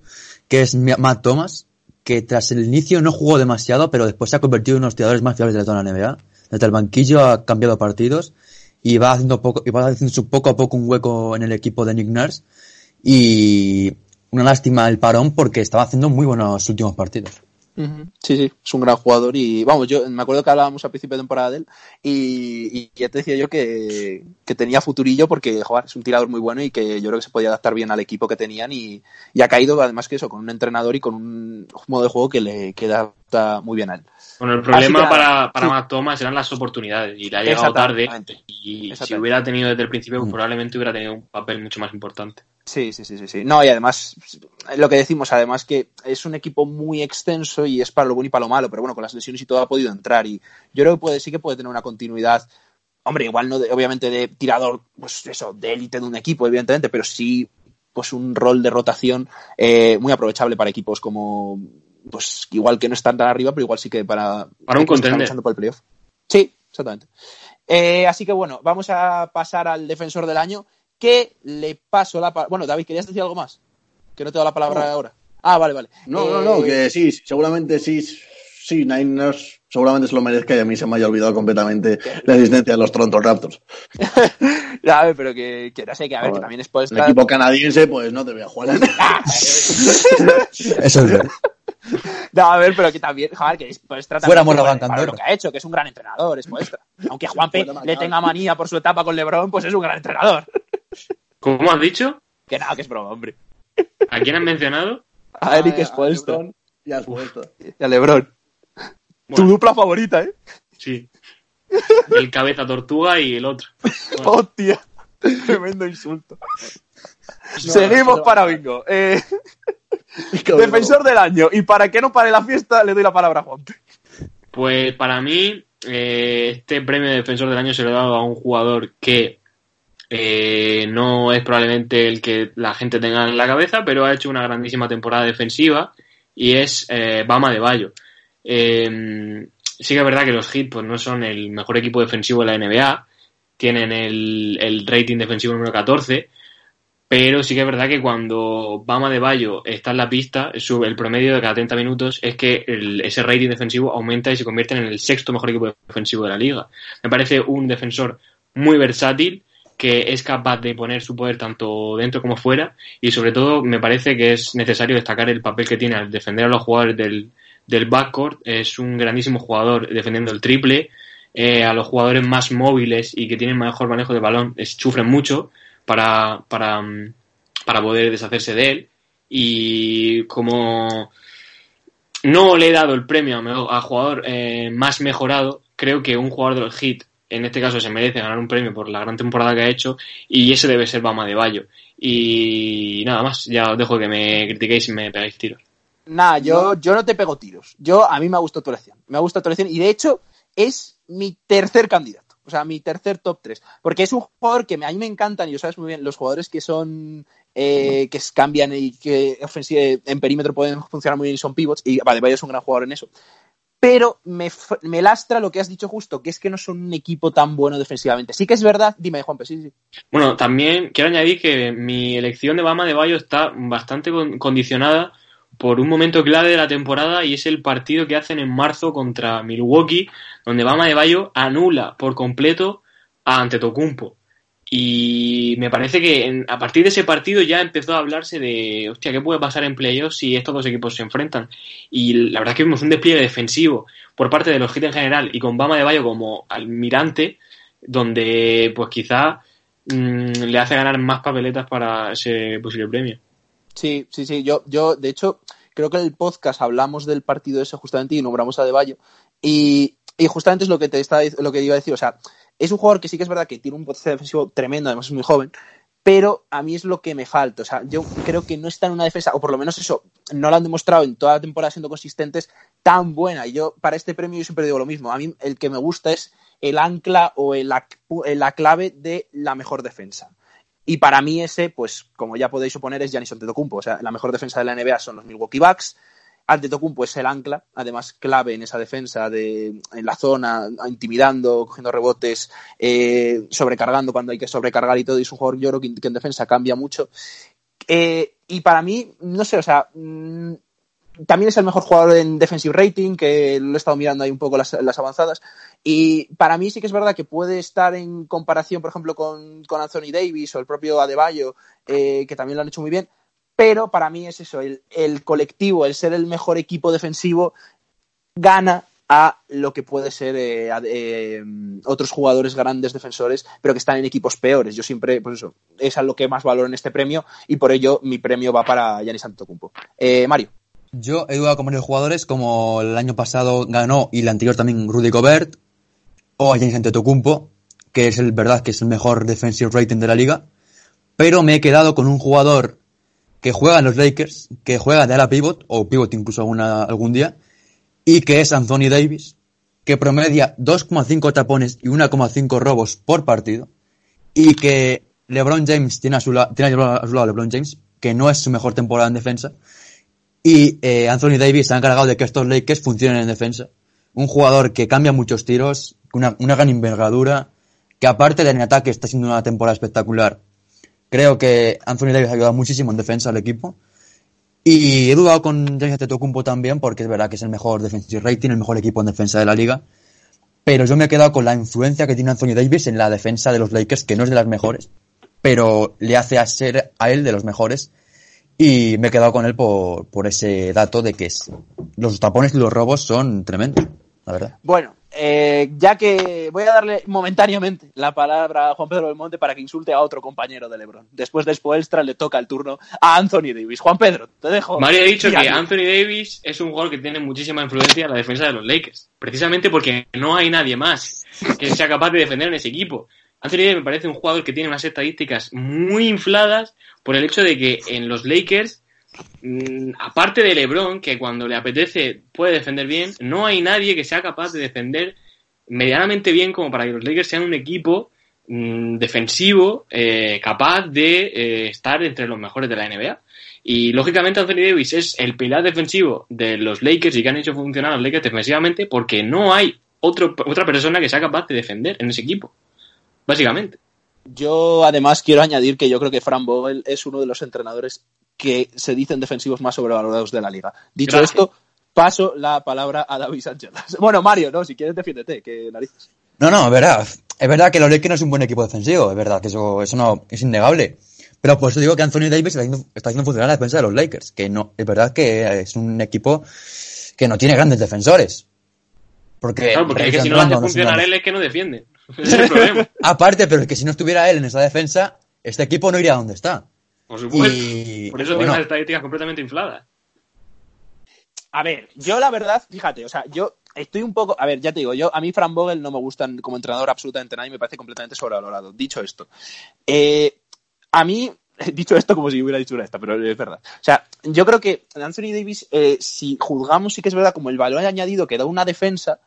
que es Matt Thomas, que tras el inicio no jugó demasiado, pero después se ha convertido en uno de los tiradores más fiables de toda la NBA. Desde el banquillo ha cambiado partidos y va haciendo poco, y va haciendo poco a poco un hueco en el equipo de Nick Nurse. Y una lástima el parón porque estaba haciendo muy buenos últimos partidos. Sí, sí, es un gran jugador y vamos, yo me acuerdo que hablábamos a principio de temporada de él y, ya te decía yo que, que tenía futurillo porque joder, es un tirador muy bueno y que yo creo que se podía adaptar bien al equipo que tenían y, y ha caído además que eso, con un entrenador y con un modo de juego que le que adapta muy bien a él. Bueno, el problema que, para, para sí. Matt Thomas eran las oportunidades y le ha llegado tarde y si hubiera tenido desde el principio Mm. probablemente hubiera tenido un papel mucho más importante. Sí, sí, sí, sí, sí. No, y además, lo que decimos, además que es un equipo muy extenso y es para lo bueno y para lo malo, pero bueno, con las lesiones y todo ha podido entrar y yo creo que puede, sí que puede tener una continuidad. Hombre, igual no, de- obviamente, de tirador, pues eso, de élite de un equipo, evidentemente, pero sí, pues un rol de rotación eh, muy aprovechable para equipos como, pues igual que no están tan arriba, pero igual sí que para, Para un están contender. luchando por el playoff. Sí, exactamente. Eh, así que bueno, vamos a pasar al defensor del año, que le paso la palabra. Bueno, David, ¿querías decir algo más? Que no te doy la palabra No. ahora. Ah, vale, vale. No, Eh, no, no, que sí, seguramente sí, sí, Niners seguramente se lo merezca y a mí se me haya olvidado completamente la existencia de los Toronto Raptors. A ver, pero que, que no sé, que a ver, que también es por Un estar- equipo canadiense, pues no te voy a jugar. Eso es verdad. No, a ver, pero que también, joder, que es Fuera también Morgan para, para lo que ha hecho, que es un gran entrenador, es Spoelstra. Aunque Juanpe le tenga manía por su etapa con LeBron, pues es un gran entrenador. ¿Cómo has dicho? Que nada, que es broma, hombre. ¿A quién has mencionado? A Eric a Spoelstra y a Spoelstra. y a LeBron. Tu dupla favorita, ¿eh? sí. El cabeza tortuga y el otro. Bueno, Hostia. Tremendo insulto. Seguimos no, para Bingo. Eh. defensor del año. Y para que no pare la fiesta, le doy la palabra a Juanpe. Pues para mí, eh, este premio de defensor del año se lo he dado a un jugador que eh, no es probablemente el que la gente tenga en la cabeza, pero ha hecho una grandísima temporada defensiva y es eh, Bama de Bayo. Eh, sí que es verdad que los Heat pues, no son el mejor equipo defensivo de la NBA, tienen el, el rating defensivo número 14, pero sí que es verdad que cuando Bama de Bayo está en la pista, su- el promedio de cada 30 minutos es que el- ese rating defensivo aumenta y se convierte en el sexto mejor equipo defensivo de la liga. Me parece un defensor muy versátil que es capaz de poner su poder tanto dentro como fuera y sobre todo me parece que es necesario destacar el papel que tiene al defender a los jugadores del, del backcourt. Es un grandísimo jugador defendiendo el triple. Eh, a los jugadores más móviles y que tienen mejor manejo de balón sufren mucho para, para, mm, para poder deshacerse de él. Y como no le he dado el premio a, jugador eh, más mejorado, creo que un jugador del Hit, en este caso, se merece ganar un premio por la gran temporada que ha hecho y ese debe ser Bama de Bayo. Y nada más, ya os dejo que me critiquéis y me pegáis tiros. Nada, yo, yo no te pego tiros. Yo, a mí me ha gustado tu elección. Me ha gustado tu elección. Y de hecho, es mi tercer candidato. O sea, mi tercer top 3. Porque es un jugador que a mí me encantan, y lo sabes muy bien, los jugadores que son. eh, que cambian y que en perímetro pueden funcionar muy bien y son pivots. Y vale, Bayo es un gran jugador en eso. pero me, me lastra lo que has dicho justo, que es que no son un equipo tan bueno defensivamente. Sí que es verdad, dime, Juanpe, sí, sí. Bueno, también quiero añadir que mi elección de Bama de Bayo está bastante con- condicionada por un momento clave de la temporada y es el partido que hacen en marzo contra Milwaukee, donde Bama de Bayo anula por completo a Antetokounmpo. Y me parece que en- a partir de ese partido ya empezó a hablarse de, hostia, ¿qué puede pasar en playoffs si estos dos equipos se enfrentan? Y la verdad es que vimos un despliegue defensivo por parte de los Heat en general y con Bama de Bayo como almirante, donde pues quizá mm, le hace ganar más papeletas para ese posible premio. Sí, sí, sí. Yo, yo, de hecho, creo que en el podcast hablamos del partido ese justamente y nombramos a De. Y, y justamente es lo que te dic- lo que iba a decir. O sea, es un jugador que sí que es verdad que tiene un potencial defensivo tremendo, además es muy joven. Pero a mí es lo que me falta. O sea, yo creo que no está en una defensa, o por lo menos eso, no lo han demostrado en toda la temporada siendo consistentes, tan buena. Y yo, para este premio, yo siempre digo lo mismo. A mí el que me gusta es el ancla o el, la clave de la mejor defensa. Y para mí ese, pues como ya podéis suponer, es Giannis Antetokounmpo. O sea, la mejor defensa de la NBA son los Milwaukee Bucks. Antetokounmpo es el ancla, además clave en esa defensa de en la zona, intimidando, cogiendo rebotes, eh, sobrecargando cuando hay que sobrecargar y todo. Y es un jugador, yo que en defensa cambia mucho. Eh, y para mí, no sé, o sea, mm, también es el mejor jugador en defensive rating, que lo he estado mirando ahí un poco las, avanzadas. Y para mí sí que es verdad que puede estar en comparación, por ejemplo, con, con Anthony Davis o el propio Adebayo, eh, que también lo han hecho muy bien. Pero para mí es eso, el, el colectivo, el ser el mejor equipo defensivo, gana a lo que puede ser eh, eh, otros jugadores grandes defensores, pero que están en equipos peores. Yo siempre, pues eso, es a lo que más valoro en este premio y por ello mi premio va para Giannis Antetokounmpo. Eh, Mario. Yo he dudado con varios jugadores, como el año pasado ganó y el anterior también Rudy Gobert, o Giannis Antetokounmpo, que es el verdad que es el mejor defensive rating de la liga, pero me he quedado con un jugador que juega en los Lakers, que juega de ala pivot, o pivot incluso alguna, algún día, y que es Anthony Davis, que promedia 2,5 tapones y 1,5 robos por partido, y que LeBron James tiene a su, la- tiene a su lado LeBron James, que no es su mejor temporada en defensa, y eh, Anthony Davis se ha encargado de que estos Lakers funcionen en defensa. Un jugador que cambia muchos tiros, una, una gran envergadura, que aparte de en ataque está siendo una temporada espectacular. Creo que Anthony Davis ha ayudado muchísimo en defensa al equipo. Y he dudado con Giannis Antetokounmpo también, porque es verdad que es el mejor defensive rating, el mejor equipo en defensa de la liga. Pero yo me he quedado con la influencia que tiene Anthony Davis en la defensa de los Lakers, que no es de las mejores, pero le hace a ser a él de los mejores. Y me he quedado con él por, por ese dato de que es, los tapones y los robos son tremendos, la verdad. Bueno, eh, ya que voy a darle momentáneamente la palabra a Juan Pedro Belmonte para que insulte a otro compañero de LeBron. Después de Spoelstra le toca el turno a Anthony Davis. Juan Pedro, te dejo. Mario ha dicho que Anthony Davis es un jugador que tiene muchísima influencia en la defensa de los Lakers. Precisamente porque no hay nadie más que sea capaz de defender en ese equipo. Anthony Davis me parece un jugador que tiene unas estadísticas muy infladas por el hecho de que en los Lakers, mm, aparte de LeBron, que cuando le apetece puede defender bien, no hay nadie que sea capaz de defender medianamente bien como para que los Lakers sean un equipo mm, defensivo eh, capaz de eh, estar entre los mejores de la NBA. Y lógicamente Anthony Davis es el pilar defensivo de los Lakers y que han hecho funcionar a los Lakers defensivamente porque no hay otro, otra persona que sea capaz de defender en ese equipo. Básicamente. Yo además quiero añadir que yo creo que Fran Vogel es uno de los entrenadores que se dicen defensivos más sobrevalorados de la liga. Dicho Gracias. esto, paso la palabra a David Sánchez. Bueno, Mario, no, si quieres defiéndete, que narices. No, no, es verdad. Es verdad que los Lakers no es un buen equipo defensivo, es verdad que eso, eso no es innegable. Pero por eso digo que Anthony Davis está haciendo, está haciendo funcionar la defensa de los Lakers, que no, es verdad que es un equipo que no tiene grandes defensores. Porque, Claro, porque es que si no lo hace funcionar no- él es que no defiende. Ese es el problema. Aparte, pero es que si no estuviera él en esa defensa, este equipo no iría a donde está. Por supuesto. Y, Por eso bueno, tiene unas estadísticas completamente infladas. A ver, yo la verdad, fíjate, o sea, yo estoy un poco. A ver, ya te digo, yo a mí Fran Vogel no me gustan como entrenador absolutamente nada y me parece completamente sobrevalorado. Dicho esto, eh, a mí, dicho esto como si hubiera dicho una esta, pero es verdad. O sea, yo creo que Anthony Davis, eh, si juzgamos, sí que es verdad, como el valor añadido que da una defensa,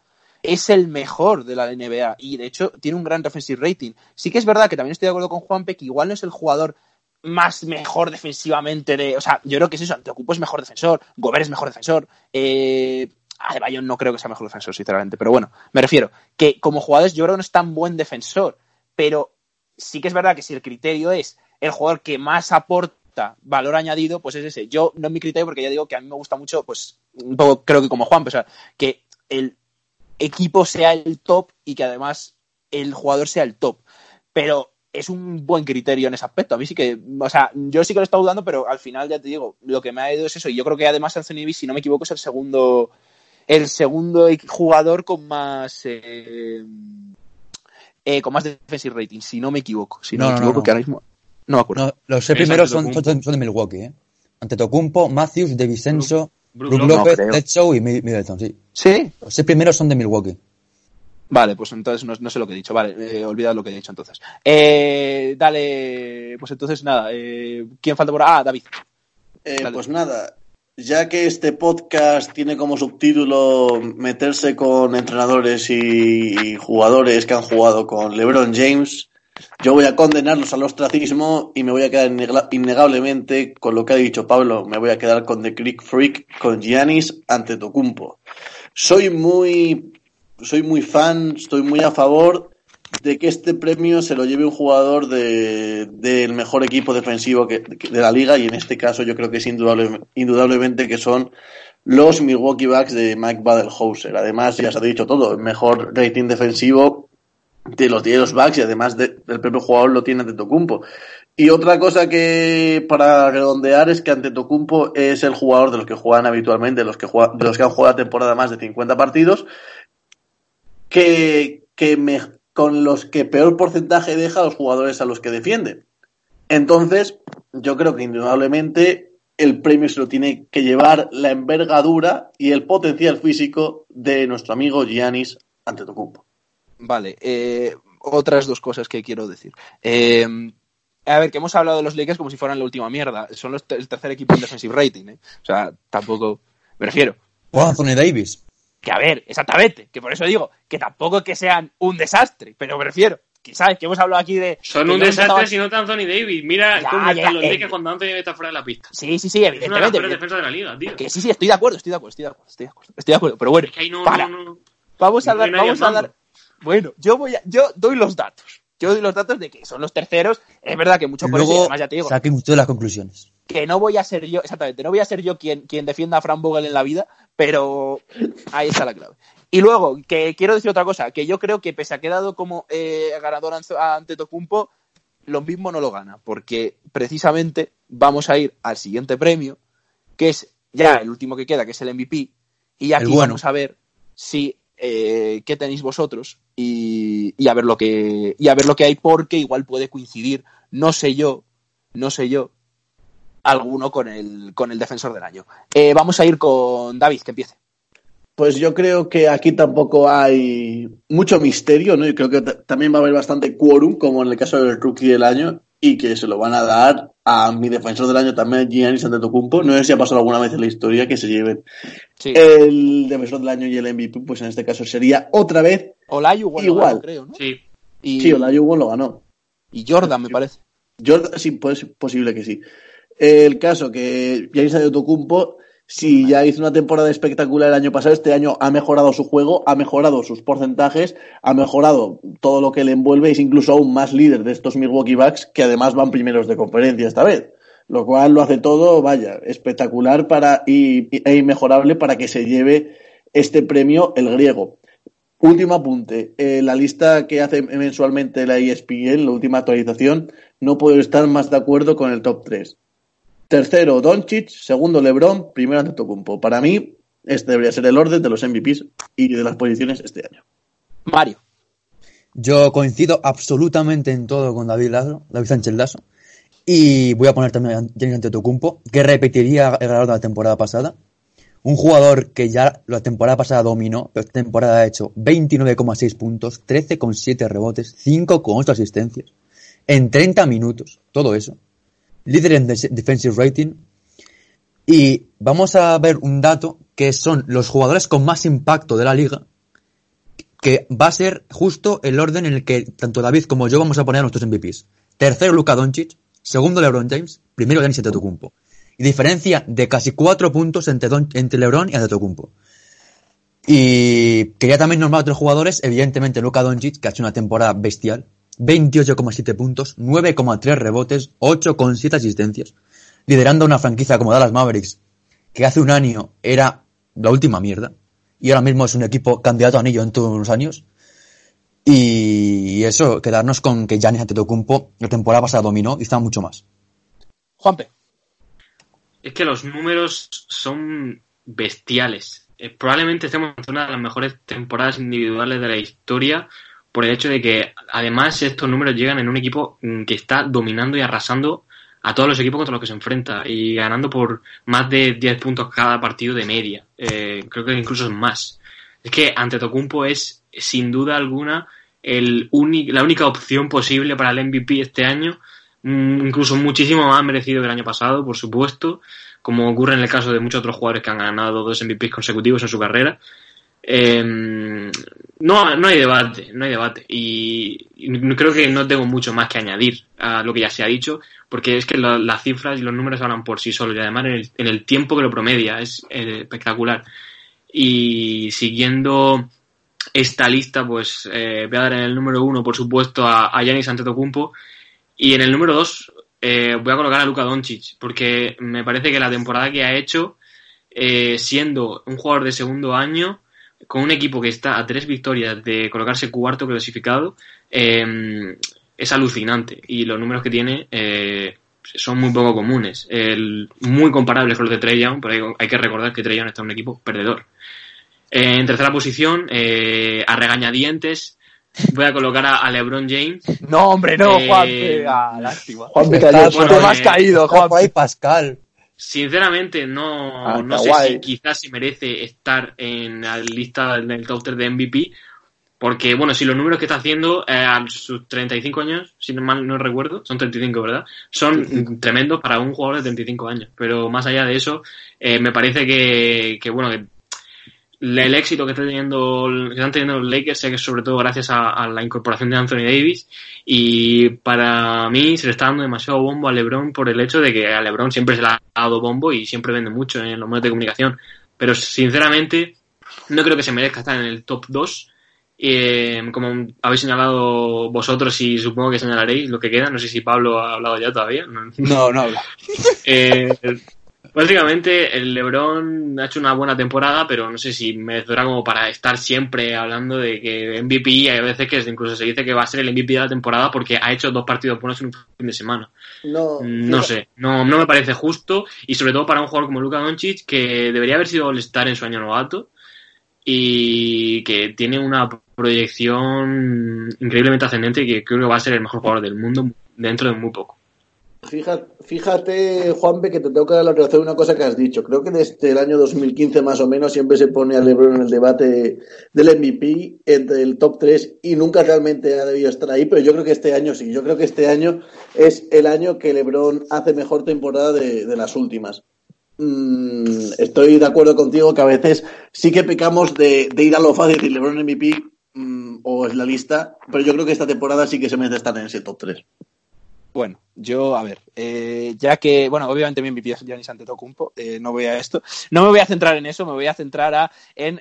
es el mejor de la NBA y de hecho tiene un gran defensive rating. Sí que es verdad que también estoy de acuerdo con Juanpe que igual no es el jugador más mejor defensivamente de. O sea, yo creo que es eso. Antetokounmpo es mejor defensor, Gobert es mejor defensor. Eh, Adebayo no creo que sea mejor defensor, sinceramente, pero bueno, me refiero que como jugadores yo creo que no es tan buen defensor, pero sí que es verdad que si el criterio es el jugador que más aporta valor añadido, pues es ese. Yo no mi criterio porque ya digo que a mí me gusta mucho, pues un poco creo que como Juan, pues, o sea, que el equipo sea el top y que además el jugador sea el top. Pero es un buen criterio en ese aspecto. A mí sí que, o sea, yo sí que lo he estado dudando, pero al final ya te digo, lo que me ha ido es eso. Y yo creo que además Anthony Davis, si no me equivoco, es el segundo, el segundo jugador con más, eh, eh, con más defensive rating, si no me equivoco. Si no, No, me equivoco, no. que ahora mismo no me acuerdo. No, los seis primeros son, son de Milwaukee, ¿eh? Antetokounmpo, Matthews, De Vicenzo, Brook. López, No y Mi- Middleton, sí. Sí, Los seis primeros son de Milwaukee. Vale, pues entonces no, no sé lo que he dicho. Vale, eh, olvidad lo que he dicho entonces. Eh, dale, pues entonces nada. Eh, ¿Quién falta por ahí? Ah, David. Eh, pues nada, ya que este podcast tiene como subtítulo meterse con entrenadores y jugadores que han jugado con LeBron James, yo voy a condenarlos al ostracismo y me voy a quedar innegablemente con lo que ha dicho Pablo. Me voy a quedar con The Creek Freak, con Giannis ante Tocumpo. Soy muy, soy muy fan, estoy muy a favor de que este premio se lo lleve un jugador de- del mejor equipo defensivo que- de la liga y en este caso yo creo que es indudable, indudablemente que son los Milwaukee Bucks de Mike Badelhauser. Además, ya se ha dicho todo, el mejor rating defensivo de los, de los Bucks y además de- del propio jugador lo tiene Antetokounmpo. Y otra cosa que para redondear es que Antetokounmpo es el jugador de los que juegan habitualmente, de los que, los que han jugado la temporada más de 50 partidos, que, que me- con los que peor porcentaje deja a los jugadores a los que defiende. Entonces, yo creo que indudablemente el premio se lo tiene que llevar la envergadura y el potencial físico de nuestro amigo Giannis Antetokounmpo. Vale, eh, otras dos cosas que quiero decir. Eh, a ver, que hemos hablado de los Lakers como si fueran la última mierda. Son los el tercer equipo en defensive rating, ¿eh? O sea, tampoco. Me refiero. O Anthony Davis. Que a ver, exactamente. Que por eso digo que tampoco es que sean un desastre, pero me refiero. Que sabes que hemos hablado aquí de. Son un desastre si no está Anthony Davis. Mira Ya, cómo ya, están los eh. Lakers cuando Anthony Davis está fuera de la pista. Sí, sí, sí, Es una de las evidentemente. peores defensas de la liga, tío. Que sí, sí, estoy de acuerdo, estoy de acuerdo, estoy de acuerdo, estoy de acuerdo. Estoy de acuerdo. Pero bueno, Es que ahí no, para. no, no. Vamos a dar, vamos a dar. Bueno, yo voy a, yo doy los datos. Yo doy los datos de que son los terceros. Es verdad que mucho por eso, además ya te digo, saquen ustedes las conclusiones. que no voy a ser yo, exactamente, no voy a ser yo quien, quien defienda a Fran Vogel en la vida, pero ahí está la clave. Y luego, que quiero decir otra cosa, que yo creo que pese a que he dado como eh, ganador ante- Tocumpo, lo mismo no lo gana, porque precisamente vamos a ir al siguiente premio, que es ya el último que queda, que es el MVP, y aquí bueno. vamos a ver si eh, qué tenéis vosotros y, a ver lo que y a ver lo que hay, porque igual puede coincidir, no sé yo, no sé yo, alguno con el, con el defensor del año. Eh, vamos a ir con David, que empiece. Pues yo creo que aquí tampoco hay mucho misterio, ¿no? Yo creo que ta- también va a haber bastante quórum, como en el caso del rookie del año, y que se lo van a dar a mi defensor del año también, Giannis Antetokounmpo. No sé si ha pasado alguna vez en la historia que se lleven Sí. el defensor del año y el MVP, pues en este caso sería otra vez. Olayu igual, lo ganó, creo, ¿no? Sí. Y, Sí, Olajuwon lo ganó. y Jordan, me parece. Jordan, sí, pues posible que sí. El caso que Giannis Antetokounmpo, si ya hizo una temporada espectacular el año pasado, este año ha mejorado su juego, ha mejorado sus porcentajes, ha mejorado todo lo que le envuelve, es incluso aún más líder de estos Milwaukee Bucks, que además van primeros de conferencia esta vez. Lo cual lo hace todo, vaya, espectacular para, y, e inmejorable para que se lleve este premio el griego. Último apunte. eh, la lista que hace mensualmente la ESPN, la última actualización, no puedo estar más de acuerdo con el top 3. Tercero, Doncic. Segundo, LeBron. Primero, Antetokounmpo. Para mí, este debería ser el orden de los MVPs y de las posiciones este año. Mario. Yo coincido absolutamente en todo con David Lazo, David Sánchez Lazo. Y voy a poner también a Giannis Antetokounmpo, que repetiría el ganador de la temporada pasada. Un jugador que ya la temporada pasada dominó, pero esta temporada ha hecho 29,6 puntos, 13,7 rebotes, 5,8 asistencias, en 30 minutos, todo eso. Líder en defensive rating. Y vamos a ver un dato que son los jugadores con más impacto de la liga, que va a ser justo el orden en el que tanto David como yo vamos a poner a nuestros MVPs. Tercero Luka Doncic, segundo LeBron James, primero Giannis Antetokounmpo. Y diferencia de casi cuatro puntos entre, entre LeBron y Antetokounmpo. Y quería también nombrar a otros jugadores, evidentemente Luka Doncic, que ha hecho una temporada bestial, 28,7 puntos, 9,3 rebotes, 8,7 asistencias, liderando una franquicia como Dallas Mavericks, que hace un año era la última mierda, y ahora mismo es un equipo candidato a anillo en todos unos años. Y eso, quedarnos con que Giannis Antetokounmpo la temporada pasada dominó y está mucho más. Juanpe. Es que los números son bestiales. Eh, probablemente estemos en una de las mejores temporadas individuales de la historia por el hecho de que además estos números llegan en un equipo mm, que está dominando y arrasando a todos los equipos contra los que se enfrenta y ganando por más de 10 puntos cada partido de media. Eh, creo que incluso es más. Es que ante Tocumpo es sin duda alguna el la única opción posible para el MVP este año, mm, incluso muchísimo más merecido que el año pasado, por supuesto, como ocurre en el caso de muchos otros jugadores que han ganado dos MVPs consecutivos en su carrera. Eh, no, no hay debate, no hay debate. Y, creo que no tengo mucho más que añadir a lo que ya se ha dicho, porque es que las cifras y los números hablan por sí solos y además en el, tiempo que lo promedia es eh, espectacular. Y siguiendo esta lista, pues eh, voy a dar en el número uno, por supuesto, a, a Giannis Antetokounmpo y en el número dos eh, voy a colocar a Luka Doncic, porque me parece que la temporada que ha hecho, siendo un jugador de segundo año, con un equipo que está a tres victorias de colocarse cuarto clasificado, eh, es alucinante. Y los números que tiene eh, son muy poco comunes. muy comparables con los de Trey Young, pero hay, que recordar que Trey Young está en un equipo perdedor. Eh, en tercera posición, a regañadientes, voy a colocar a, LeBron James. No, hombre, no, Juan. Ah, lástima. Juan, te has caído, Juan. Pascal. Sinceramente, no, ah, no sé si quizás se merece estar en la lista del top 3 de MVP, porque, bueno, si los números que está haciendo eh, a sus 35 años, si no mal no recuerdo, son 35, ¿verdad? Son tremendos para un jugador de 35 años. Pero más allá de eso, eh, me parece que, que bueno, que el éxito que, está teniendo, que están teniendo los Lakers es sobre todo gracias a, la incorporación de Anthony Davis. Y para mí se le está dando demasiado bombo a LeBron por el hecho de que a LeBron siempre se le ha dado bombo y siempre vende mucho en los medios de comunicación. Pero sinceramente no creo que se merezca estar en el top 2 eh, como habéis señalado vosotros y supongo que señalaréis lo que queda. No sé si Pablo ha hablado ya todavía no, no habla. Eh, Básicamente, el LeBron ha hecho una buena temporada, pero no sé si me merecerá como para estar siempre hablando de que MVP, hay veces que incluso se dice que va a ser el MVP de la temporada porque ha hecho dos partidos buenos en un fin de semana. No, no sé, no, no me parece justo y sobre todo para un jugador como Luka Doncic que debería haber sido All-Star en su año novato y que tiene una proyección increíblemente ascendente y que creo que va a ser el mejor jugador del mundo dentro de muy poco. Fíjate, fíjate, Juanpe, que te dar la razón de una cosa que has dicho. Creo que desde el año 2015 más o menos siempre se pone a LeBron en el debate del MVP entre el top 3 y nunca realmente ha debido estar ahí, pero yo creo que este año sí. Yo creo que este año es el año que LeBron hace mejor temporada de, las últimas. Mm, estoy de acuerdo contigo que a veces sí que pecamos de, ir a lo fácil y LeBron MVP mm, o es la lista, pero yo creo que esta temporada sí que se merece estar en ese top 3. Bueno, yo, a ver, eh, ya que, bueno, obviamente mi MVP es Giannis Antetokounmpo, eh, no voy a esto, no me voy a centrar en eso, me voy a centrar a, en,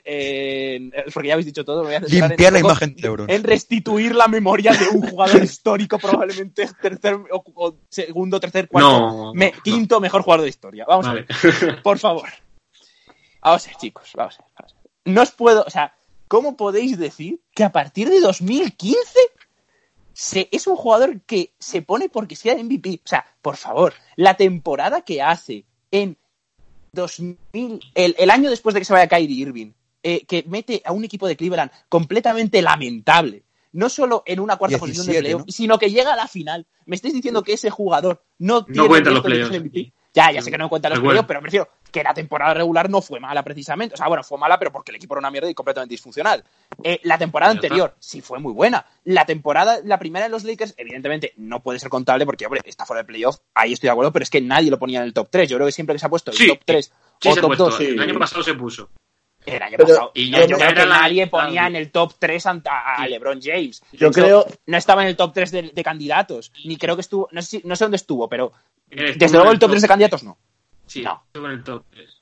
porque ya habéis dicho todo, me voy a centrar Limpiar la imagen de en restituir la memoria de un jugador histórico, probablemente tercer, o, segundo, tercer, cuarto, quinto mejor jugador de historia. Vamos a ver, por favor. Vamos a ver, chicos, vamos a ver, vamos a ver. No os puedo, o sea, ¿cómo podéis decir que a partir de 2015 es un jugador que se pone porque sea MVP. O sea, por favor, la temporada que hace en 2000, el, año después de que se vaya Kyrie Irving, eh, que mete a un equipo de Cleveland completamente lamentable, no solo en una cuarta posición de playoff, sino que llega a la final. ¿Me estáis diciendo que ese jugador no, tiene los MVP? Ya, ya sé que no cuenta los playoffs, pero me refiero que la temporada regular no fue mala precisamente. O sea, bueno, fue mala, pero porque el equipo era una mierda y completamente disfuncional. Eh, la temporada anterior sí fue muy buena. La temporada, la primera de los Lakers, evidentemente no puede ser contable porque, hombre, está fuera de playoff, ahí estoy de acuerdo, pero es que nadie lo ponía en el top 3. Yo creo que siempre que se ha puesto el top 3 o top 2. El año pasado se puso. El año pasado. Y yo, creo que nadie ponía en el top 3 a, LeBron James. Yo creo. No estaba en el top 3 de, candidatos. Ni creo que estuvo. No sé, no sé dónde estuvo, pero. Desde luego el top 3 de candidatos no. Sí, no. el top 3.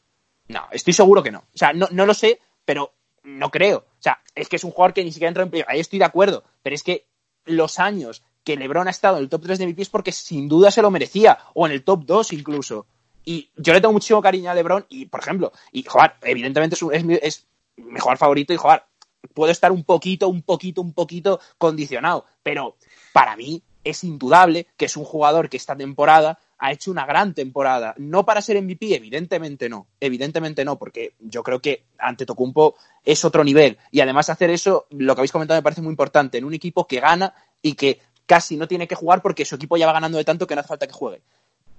No, estoy seguro que no. O sea, no, no lo sé, pero no creo. O sea, es que es un jugador que ni siquiera entró en playoff. Ahí estoy de acuerdo. Pero es que los años que LeBron ha estado en el top 3 de MVP es porque sin duda se lo merecía. O en el top 2 incluso. Y yo le tengo muchísimo cariño a LeBron. Y, por ejemplo, y jugar, evidentemente es, un- es, mi- es mi jugador favorito. Y jugar, puedo estar un poquito, un poquito, un poquito condicionado. Pero para mí es indudable que es un jugador que esta temporada ha hecho una gran temporada. No para ser MVP, evidentemente no. Evidentemente no, porque yo creo que ante Tocumpo es otro nivel. Y además hacer eso, lo que habéis comentado me parece muy importante, en un equipo que gana y que casi no tiene que jugar porque su equipo ya va ganando de tanto que no hace falta que juegue.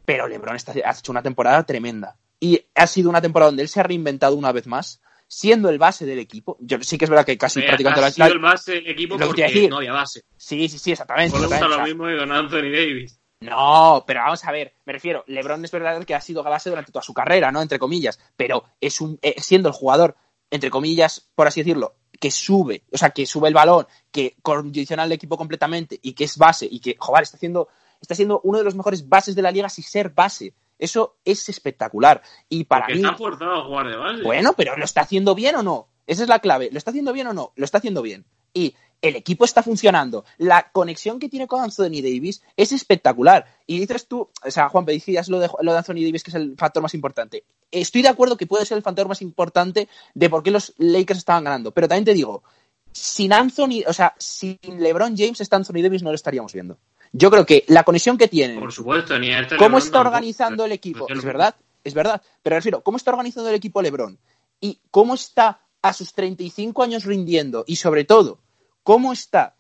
Pero LeBron está, ha hecho una temporada tremenda. Y ha sido una temporada donde él se ha reinventado una vez más, siendo el base del equipo. Yo sí que es verdad que casi Eh, prácticamente ha la- sido la- el base del equipo porque decir. no había base. Sí, sí, sí, exactamente. Por lo exactamente. lo O mismo que con Anthony Davis. No, pero vamos a ver, me refiero, LeBron es verdad que ha sido base durante toda su carrera, ¿no? Entre comillas, pero es un eh, siendo el jugador, entre comillas, por así decirlo, que sube, o sea, que sube el balón, que condiciona al equipo completamente y que es base y que, joder, está haciendo, está siendo uno de los mejores bases de la liga sin ser base. Eso es espectacular. Y para Porque mí, está forzado a jugar de base. bueno, pero ¿lo está haciendo bien o no? Esa es la clave. ¿Lo está haciendo bien o no? Lo está haciendo bien. Y el equipo está funcionando. La conexión que tiene con Anthony Davis es espectacular. Y dices tú, o sea, Juan, decías lo de, lo de Anthony Davis, que es el factor más importante. Estoy de acuerdo que puede ser el factor más importante de por qué los Lakers estaban ganando. Pero también te digo, sin Anthony, o sea, sin LeBron James, está Anthony Davis, no lo estaríamos viendo. Yo creo que la conexión que tienen Por supuesto, ni este ¿Cómo LeBron está tampoco. organizando el equipo? Es verdad, es verdad. Pero refiero, ¿cómo está organizando el equipo LeBron? Y cómo está a sus 35 años rindiendo. Y sobre todo, cómo está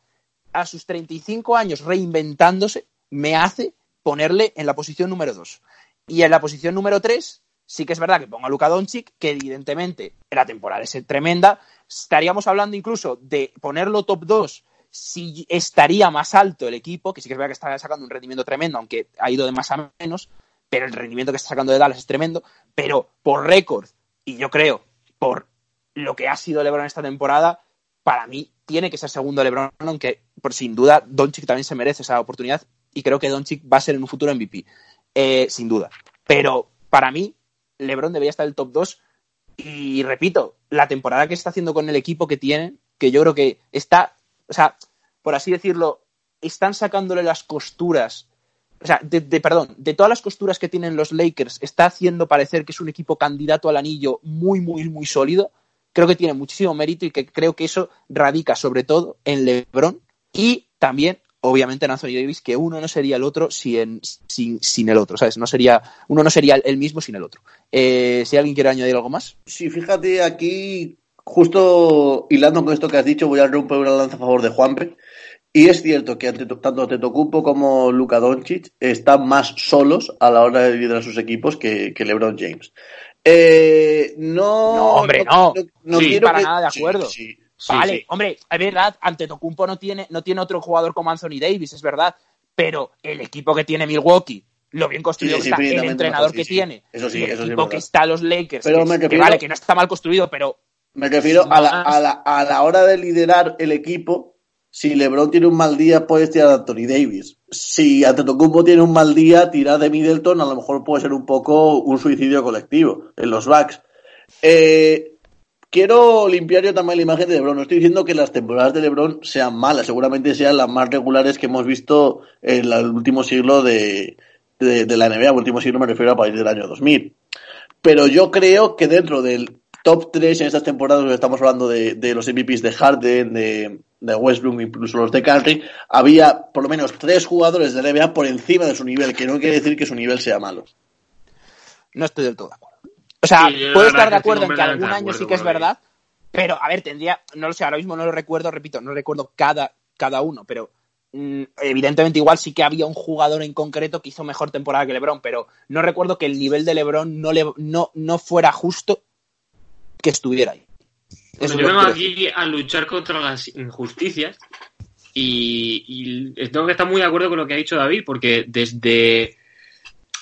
a sus 35 años reinventándose, me hace ponerle en la posición número 2. Y en la posición número 3, sí que es verdad que pongo a Luka Doncic, que evidentemente la temporada es tremenda. Estaríamos hablando incluso de ponerlo top 2 si estaría más alto el equipo, que sí que es verdad que está sacando un rendimiento tremendo, aunque ha ido de más a menos, pero el rendimiento que está sacando de Dallas es tremendo, pero por récord, y yo creo, por lo que ha sido LeBron esta temporada, para mí tiene que ser segundo LeBron, aunque por sin duda Doncic también se merece esa oportunidad y creo que Doncic va a ser en un futuro MVP, eh, sin duda. Pero para mí LeBron debería estar en el top 2 y repito, la temporada que está haciendo con el equipo que tiene, que yo creo que está, o sea, por así decirlo, están sacándole las costuras o sea, de, de- perdón, de todas las costuras que tienen los Lakers, está haciendo parecer que es un equipo candidato al anillo muy, muy, muy sólido. Creo que tiene muchísimo mérito y que creo que eso radica sobre todo en LeBron y también, obviamente, en Anthony Davis, que uno no sería el otro sin, sin, sin el otro, ¿sabes? No sería, uno no sería el mismo sin el otro. Eh, si alguien quiere añadir algo más. Sí, fíjate aquí, justo hilando con esto que has dicho, voy a romper una lanza a favor de Juanpe. Y es cierto que tanto Tetocumpo como Luka Doncic están más solos a la hora de liderar sus equipos que LeBron James. Eh, no, No, hombre, no. Sí, quiero para que- nada de acuerdo. sí. Sí, vale, hombre, es verdad, ante Tocumpo no tiene, no tiene otro jugador como Anthony Davis, es verdad, pero el equipo que tiene Milwaukee, lo bien construido que está, el entrenador que tiene, Eso sí, el eso equipo que está los Lakers, Pero que, vale, que no está mal construido, pero Me refiero a la, a, la, a la hora de liderar el equipo. Si LeBron tiene un mal día, puedes tirar a Anthony Davis. Si Antetokounmpo tiene un mal día, tirar de Middleton a lo mejor puede ser un poco un suicidio colectivo en los Bucks. Eh, quiero limpiar yo también la imagen de LeBron. No estoy diciendo que las temporadas de LeBron sean malas, seguramente sean las más regulares que hemos visto en el último siglo de, de, de la NBA. El último siglo me refiero a partir del año 2000 pero yo creo que dentro del top 3 en estas temporadas, donde estamos hablando de, de los MVPs de Harden, de, de Westbrook, incluso los de Curry, había por lo menos tres jugadores de NBA por encima de su nivel, que no quiere decir que su nivel sea malo. no estoy del todo de acuerdo. O sea, Sí, puedo estar de acuerdo en que algún año sí que es verdad, pero a ver, tendría, no lo sé, ahora mismo no lo recuerdo, repito, no recuerdo cada, cada uno, pero mm, evidentemente igual sí que había un jugador en concreto que hizo mejor temporada que LeBron, pero no recuerdo que el nivel de LeBron no, le, no, no fuera justo que estuviera ahí. Eso yo vengo aquí a luchar contra las injusticias y, y tengo que estar muy de acuerdo con lo que ha dicho David, porque desde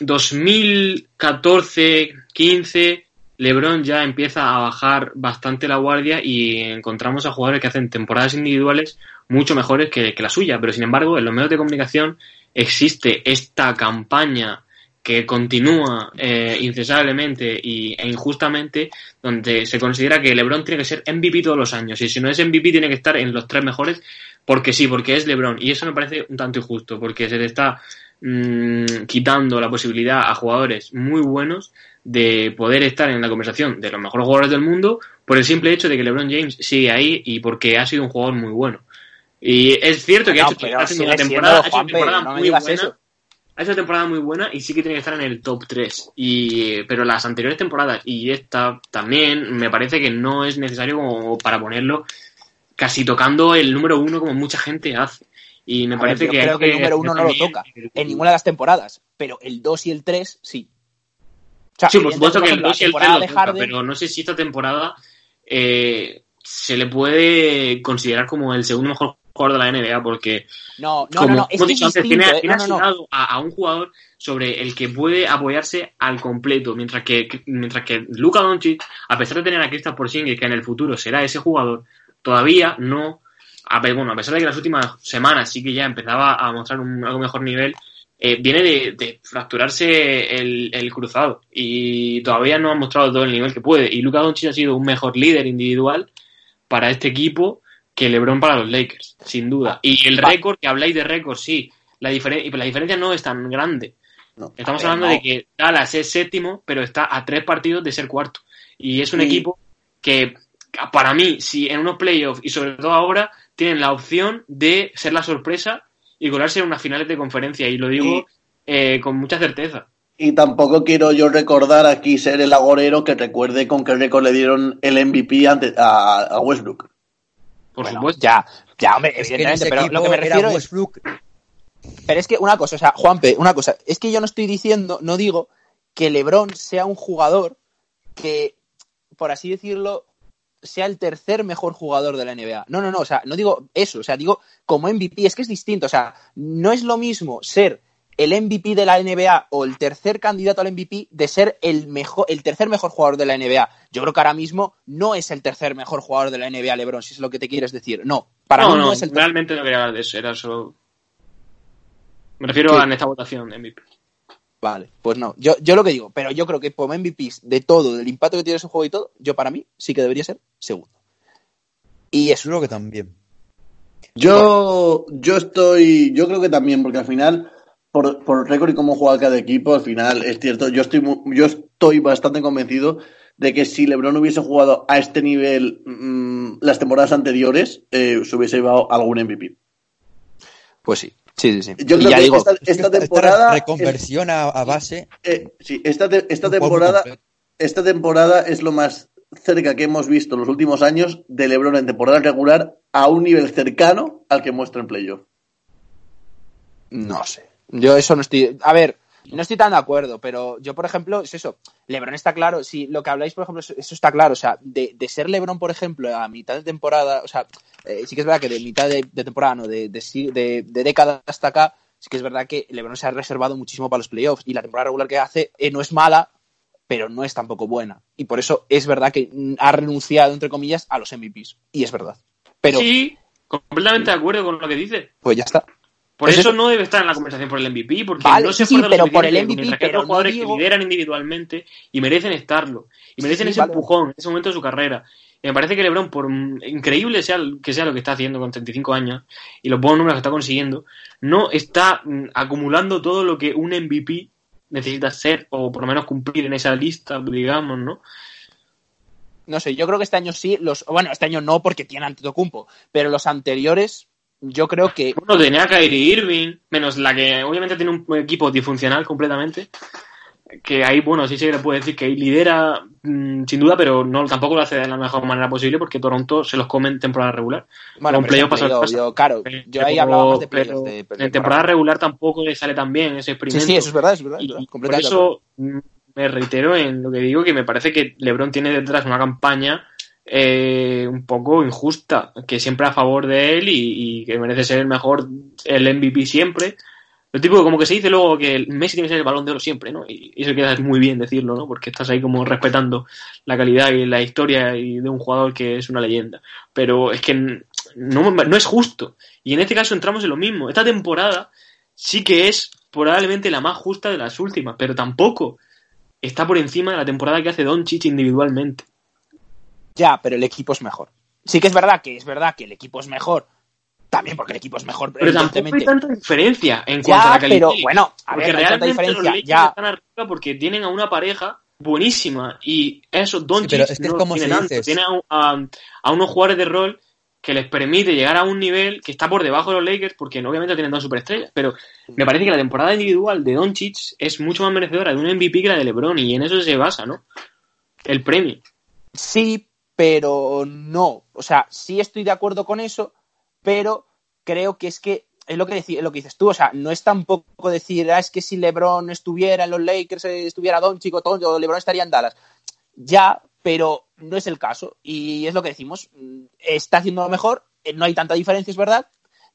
2014-15 LeBron ya empieza a bajar bastante la guardia y encontramos a jugadores que hacen temporadas individuales mucho mejores que, que la suya, pero sin embargo en los medios de comunicación existe esta campaña que continúa eh, incesablemente y, e injustamente, donde se considera que LeBron tiene que ser MVP todos los años. Y si no es MVP, tiene que estar en los tres mejores, porque sí, porque es LeBron. Y eso me parece un tanto injusto, porque se le está mm, quitando la posibilidad a jugadores muy buenos de poder estar en la conversación de los mejores jugadores del mundo por el simple hecho de que LeBron James sigue ahí y porque ha sido un jugador muy bueno. Y es cierto que No, ha hecho, ha una temporada, ha hecho una temporada no muy buena. eso. Ha hecho una temporada muy buena y sí que tiene que estar en el top 3. Y, pero las anteriores temporadas y esta también me parece que no es necesario como para ponerlo casi tocando el número uno como mucha gente hace. Y me A ver, parece yo que. creo que el número uno no lo toca en ninguna de las temporadas, pero el 2 y el 3 sí. O sea, Sí, por supuesto que el ejemplo, 2 y el 3 temporada lo toca, Harden- pero no sé si esta temporada eh, se le puede considerar como el segundo mejor jugador de la NBA, porque No, no, como no, no, es hemos que dicho antes, distinto, tiene, ¿eh? tiene No, no, no. asignado a, a un jugador sobre el que puede apoyarse al completo, mientras que mientras que Luka Doncic, a pesar de tener a Kristaps Porzingis, que en el futuro será ese jugador, todavía no, a, bueno, a pesar de que las últimas semanas sí que ya empezaba a mostrar un algo mejor nivel, eh, viene de, de fracturarse el, el cruzado y todavía no ha mostrado todo el nivel que puede. Y Luka Doncic ha sido un mejor líder individual para este equipo que LeBron para los Lakers, sin duda. Y el récord, que habláis de récord, sí, la, diferen- la diferencia no es tan grande. No. Estamos ver, hablando no. de que Dallas es séptimo, pero está a tres partidos de ser cuarto. Y es un Sí. equipo que, para mí, si en unos playoffs y sobre todo ahora, tienen la opción de ser la sorpresa y colarse en unas finales de conferencia. Y lo digo eh, con mucha certeza. Y tampoco quiero yo recordar aquí ser el agorero que recuerde con qué récord le dieron el MVP ante- a, a Westbrook. Por Bueno, supuesto. Ya, ya, hombre, Es evidentemente, pero lo que me refiero es, Westbrook. pero es que una cosa, o sea, Juanpe, una cosa, es que yo no estoy diciendo, no digo que LeBron sea un jugador que, por así decirlo, sea el tercer mejor jugador de la NBA. No, no, no, o sea, no digo eso, o sea, digo como MVP, es que es distinto, o sea, no es lo mismo ser el MVP de la NBA o el tercer candidato al MVP de ser el mejor, el tercer mejor jugador de la NBA. Yo creo que ahora mismo no es el tercer mejor jugador de la NBA, LeBron, si es lo que te quieres decir. No, para no, mí no, no, es el realmente no quería hablar de eso, era solo... Me refiero Sí. a en esta votación de MVP. Vale, pues no. Yo, yo lo que digo, pero yo creo que como MVPs de todo, del impacto que tiene ese juego y todo, yo para mí sí que debería ser segundo. Y eso. Yo creo que también. Yo, yo estoy, yo creo que también, porque al final, por, por récord y cómo juega cada equipo, al final es cierto, yo estoy, mu- yo estoy bastante convencido de que si LeBron hubiese jugado a este nivel mm, las temporadas anteriores, eh, se hubiese llevado algún MVP. Pues sí, sí, sí. sí. Yo Y creo ya que digo, esta, Es que esta temporada, reconversión a, a base. eh, sí, esta, te- esta temporada, esta temporada es lo más cerca que hemos visto en los últimos años de LeBron en temporada regular a un nivel cercano al que muestra en playoff. no sé. Yo eso no estoy. A ver, no estoy tan de acuerdo, pero yo, por ejemplo, es eso. LeBron está claro. Si lo que habláis, por ejemplo, eso, está claro. O sea, de, de ser LeBron, por ejemplo, a mitad de temporada, o sea, eh, sí que es verdad que de mitad de, de temporada, no, de, de, de- década hasta acá, sí que es verdad que LeBron se ha reservado muchísimo para los playoffs y la temporada regular que hace eh, no es mala, pero no es tampoco buena. Y por eso es verdad que ha renunciado, entre comillas, a los MVPs. Y es verdad. Pero, Sí, completamente de acuerdo con lo que dice. pues ya está. Por Es eso eso. no debe estar en la conversación por el MVP, porque Vale, no se sí, pero por el MVP, mientras que hay pero no jugadores digo- que lideran individualmente y merecen estarlo. Y merecen Sí, ese vale. empujón en ese momento de su carrera. Y me parece que LeBron, por increíble sea que sea lo que está haciendo con 35 años y los buenos números que está consiguiendo, no está mm, acumulando todo lo que un MVP necesita ser o por lo menos cumplir en esa lista, digamos, ¿no? no sé, yo creo que este año sí, los, bueno, este año no porque tiene Antetokounmpo, pero los anteriores yo creo que Bueno, tenía Kyrie Irving, menos la que obviamente tiene un equipo disfuncional completamente. Que ahí, bueno, sí se le puede decir que ahí lidera mm, sin duda, pero no tampoco lo hace de la mejor manera posible porque Toronto se los come en temporada regular. bueno, pero playoff yo, claro, yo ahí hablaba más de playoffs, en temporada regular tampoco le sale tan bien ese Sí, experimento. sí, eso es verdad, es verdad, Y por eso me reitero en lo que digo, que me parece que LeBron tiene detrás una campaña eh, un poco injusta, que siempre a favor de él y, que merece ser el mejor, el MVP siempre. Lo tipo como que se dice luego que Messi tiene que ser el balón de oro siempre, ¿no? Y y eso queda muy bien decirlo, ¿no? Porque estás ahí como respetando la calidad y la historia y de un jugador que es una leyenda. Pero es que no, no es justo. Y en este caso entramos en lo mismo. Esta temporada sí que es probablemente la más justa de las últimas, pero tampoco está por encima de la temporada que hace Doncic individualmente. Ya, pero el equipo es mejor. Sí que es verdad que es verdad que el equipo es mejor. También porque el equipo es mejor, Pero tampoco hay tanta diferencia en Ya, cuanto a la calidad. pero bueno, a porque ver, no hay tanta realmente los diferencia. Lakers Ya, están arriba porque tienen a una pareja buenísima y eso Doncic pero es que es no como tiene tanto. Tiene a, a- a unos jugadores de rol que les permite llegar a un nivel que está por debajo de los Lakers porque obviamente tienen dos superestrellas, pero me parece que la temporada individual de Doncic es mucho más merecedora de un MVP que la de LeBron y en eso se basa, ¿no? El premio. sí, pero no. O sea, sí estoy de acuerdo con eso, pero creo que es que es lo que, es lo que dices tú. O sea, no es tampoco decir, ah, es que si LeBron estuviera en los Lakers, eh, estuviera Doncic o todo, LeBron estaría en Dallas. Ya, pero no es el caso. Y es lo que decimos. mm, Está haciendo lo mejor, eh, no hay tanta diferencia, es verdad,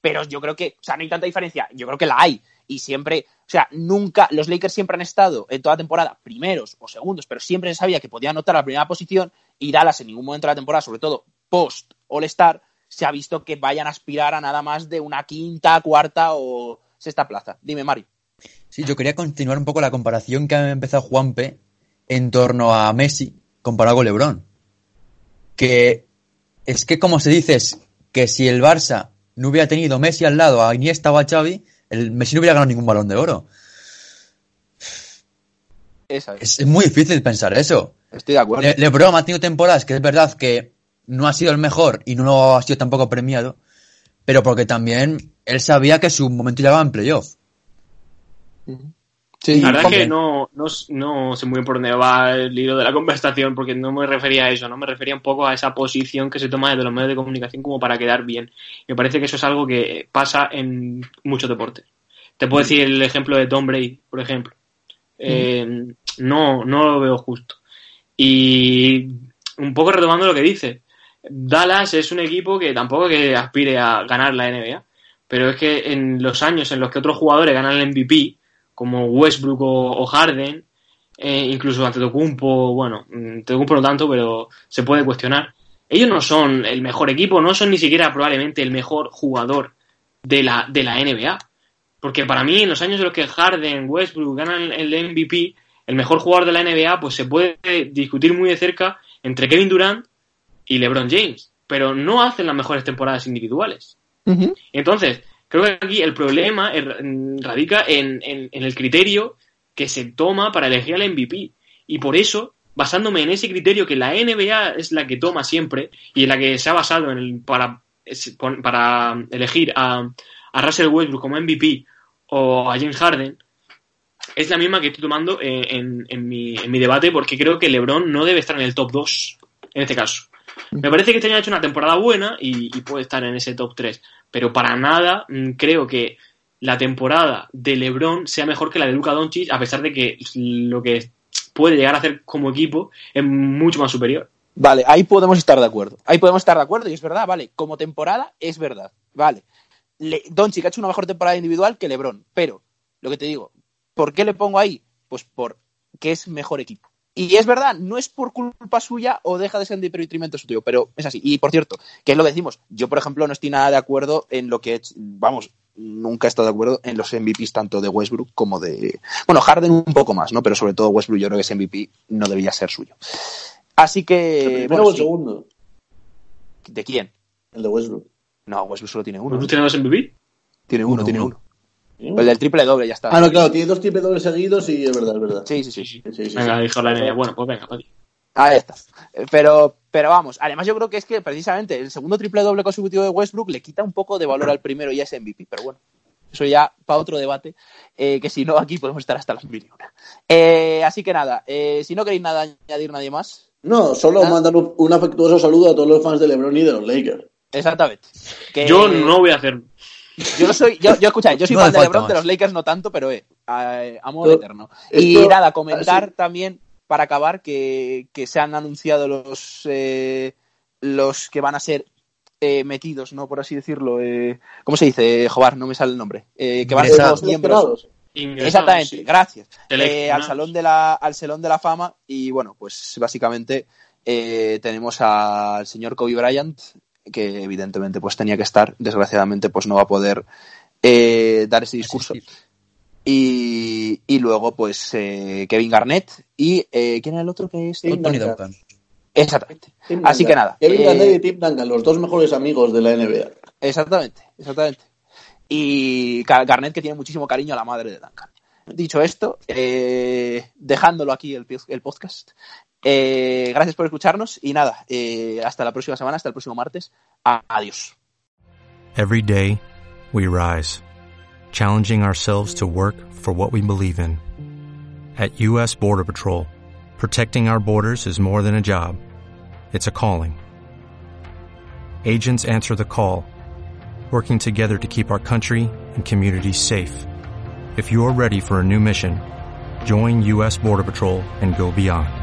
pero yo creo que, o sea, no hay tanta diferencia, yo creo que la hay. Y siempre, o sea, nunca, los Lakers siempre han estado en toda temporada primeros o segundos, pero siempre se sabía que podían anotar la primera posición y Dallas en ningún momento de la temporada, sobre todo post All-Star, se ha visto que vayan a aspirar a nada más de una quinta, cuarta o sexta plaza. Dime, Mario. Sí, yo quería continuar un poco la comparación que ha empezado Juanpe en torno a Messi comparado con LeBron. Que es que como se dice es que si el Barça no hubiera tenido Messi al lado, a Iniesta o a Xavi, el Messi no hubiera ganado ningún balón de oro. Esa es. Es, es muy difícil pensar eso. Estoy de acuerdo. Le- LeBron ha tenido temporadas que es verdad que no ha sido el mejor y no ha sido tampoco premiado, pero porque también él sabía que su momento llegaba en playoff. Sí, La verdad es que no, no, no sé muy bien por dónde va el hilo de la conversación, porque no me refería a eso, no me refería un poco a esa posición que se toma desde los medios de comunicación como para quedar bien. Me parece que eso es algo que pasa en muchos deportes. Te puedo decir el ejemplo de Tom Brady, por ejemplo. Eh, no, no lo veo justo. Y un poco retomando lo que dice, Dallas es un equipo que tampoco que aspire a ganar la NBA, pero es que en los años en los que otros jugadores ganan el MVP, como Westbrook o, Harden, eh, incluso Antetokounmpo, bueno, mm, Antetokounmpo no tanto, pero se puede cuestionar. Ellos no son el mejor equipo, no son ni siquiera probablemente el mejor jugador de la, de la NBA. Porque para mí, en los años en los que Harden, Westbrook ganan el MVP, el mejor jugador de la NBA, pues se puede discutir muy de cerca entre Kevin Durant y LeBron James. Pero no hacen las mejores temporadas individuales. Entonces, creo que aquí el problema er- radica en, en- en el criterio que se toma para elegir al MVP. Y por eso, basándome en ese criterio que la NBA es la que toma siempre y en la que se ha basado en el- para, para elegir a, a Russell Westbrook como MVP o a James Harden, es la misma que estoy tomando en, en- en mi, debate porque creo que LeBron no debe estar en el top 2 en este caso. Me parece que este año ha hecho una temporada buena y, y puede estar en ese top 3, pero para nada mm, creo que la temporada de LeBron sea mejor que la de Luka Doncic, a pesar de que lo que puede llegar a hacer como equipo es mucho más superior. Vale, ahí podemos estar de acuerdo. Ahí podemos estar de acuerdo y es verdad, vale. Como temporada es verdad, vale. Le, Doncic ha hecho una mejor temporada individual que LeBron, pero lo que te digo, ¿por qué le pongo ahí? Pues porque es mejor equipo. Y es verdad, no es por culpa suya o deja de ser en detrimento suyo, pero es así. Y por cierto, que es lo que decimos, yo por ejemplo no estoy nada de acuerdo en lo que, vamos, nunca he estado de acuerdo en los MVPs tanto de Westbrook como de, bueno, Harden un poco más, ¿no? Pero sobre todo Westbrook yo creo que ese MVP no debía ser suyo. Así que, ¿El primero bueno, o el sí. segundo? ¿De quién? El de Westbrook. No, Westbrook solo tiene uno. ¿No ¿no? tiene dos MVP? Tiene uno, Uno, tiene uno. uno. El del triple doble, ya está. Ah, no, claro, tiene dos triple dobles seguidos y es verdad, es verdad. Sí, sí, sí. Sí, sí. Sí. Venga, dijo la NBA. Bueno, pues venga, Pati. Ahí está. Eh, Pero, pero vamos, además yo creo que es que precisamente el segundo triple doble consecutivo de Westbrook le quita un poco de valor al primero y a ese MVP, pero bueno, eso ya para otro debate, eh, que si no aquí podemos estar hasta las mil y una. Eh, así que nada, eh, si no queréis nada añadir nadie más, No, solo mandar un, un afectuoso saludo a todos los fans de LeBron y de los Lakers. exactamente. Que- Yo no voy a hacer. Yo no soy, yo, yo escucha, yo soy No fan de LeBron, de los Lakers no tanto, pero eh, a- amor Esto- eterno. Y esto- nada, comentar así- también para acabar que, que se han anunciado los eh, los que van a ser eh, metidos, ¿no? Por así decirlo. Eh, ¿Cómo se dice, Jobar? No me sale el nombre. Eh, que van a ser los miembros. Exactamente, sí. gracias. Eh, al salón de la al salón de la fama y bueno, pues básicamente eh, tenemos al señor Kobe Bryant que evidentemente pues tenía que estar, desgraciadamente pues no va a poder eh, dar ese discurso. Y, y luego, pues, eh, Kevin Garnett. ¿Y eh, quién era el otro que es? Tim Tony Duncan. Exactamente. Tim Así Duncan. que nada. Kevin eh, Garnett y Tim Duncan, los dos mejores amigos de la NBA. Exactamente, exactamente. Y Gar- Garnett que tiene muchísimo cariño a la madre de Duncan. Dicho esto, eh, dejándolo aquí el, el podcast, eh, gracias por escucharnos y nada, eh, hasta la próxima semana, hasta el próximo martes. Adiós. Every day, we rise, challenging ourselves to work for what we believe in. At U.S. Border Patrol, protecting our borders is more than a job, it's a calling. Agents answer the call, working together to keep our country and communities safe. If you're ready for a new mission, join U.S. Border Patrol and go beyond.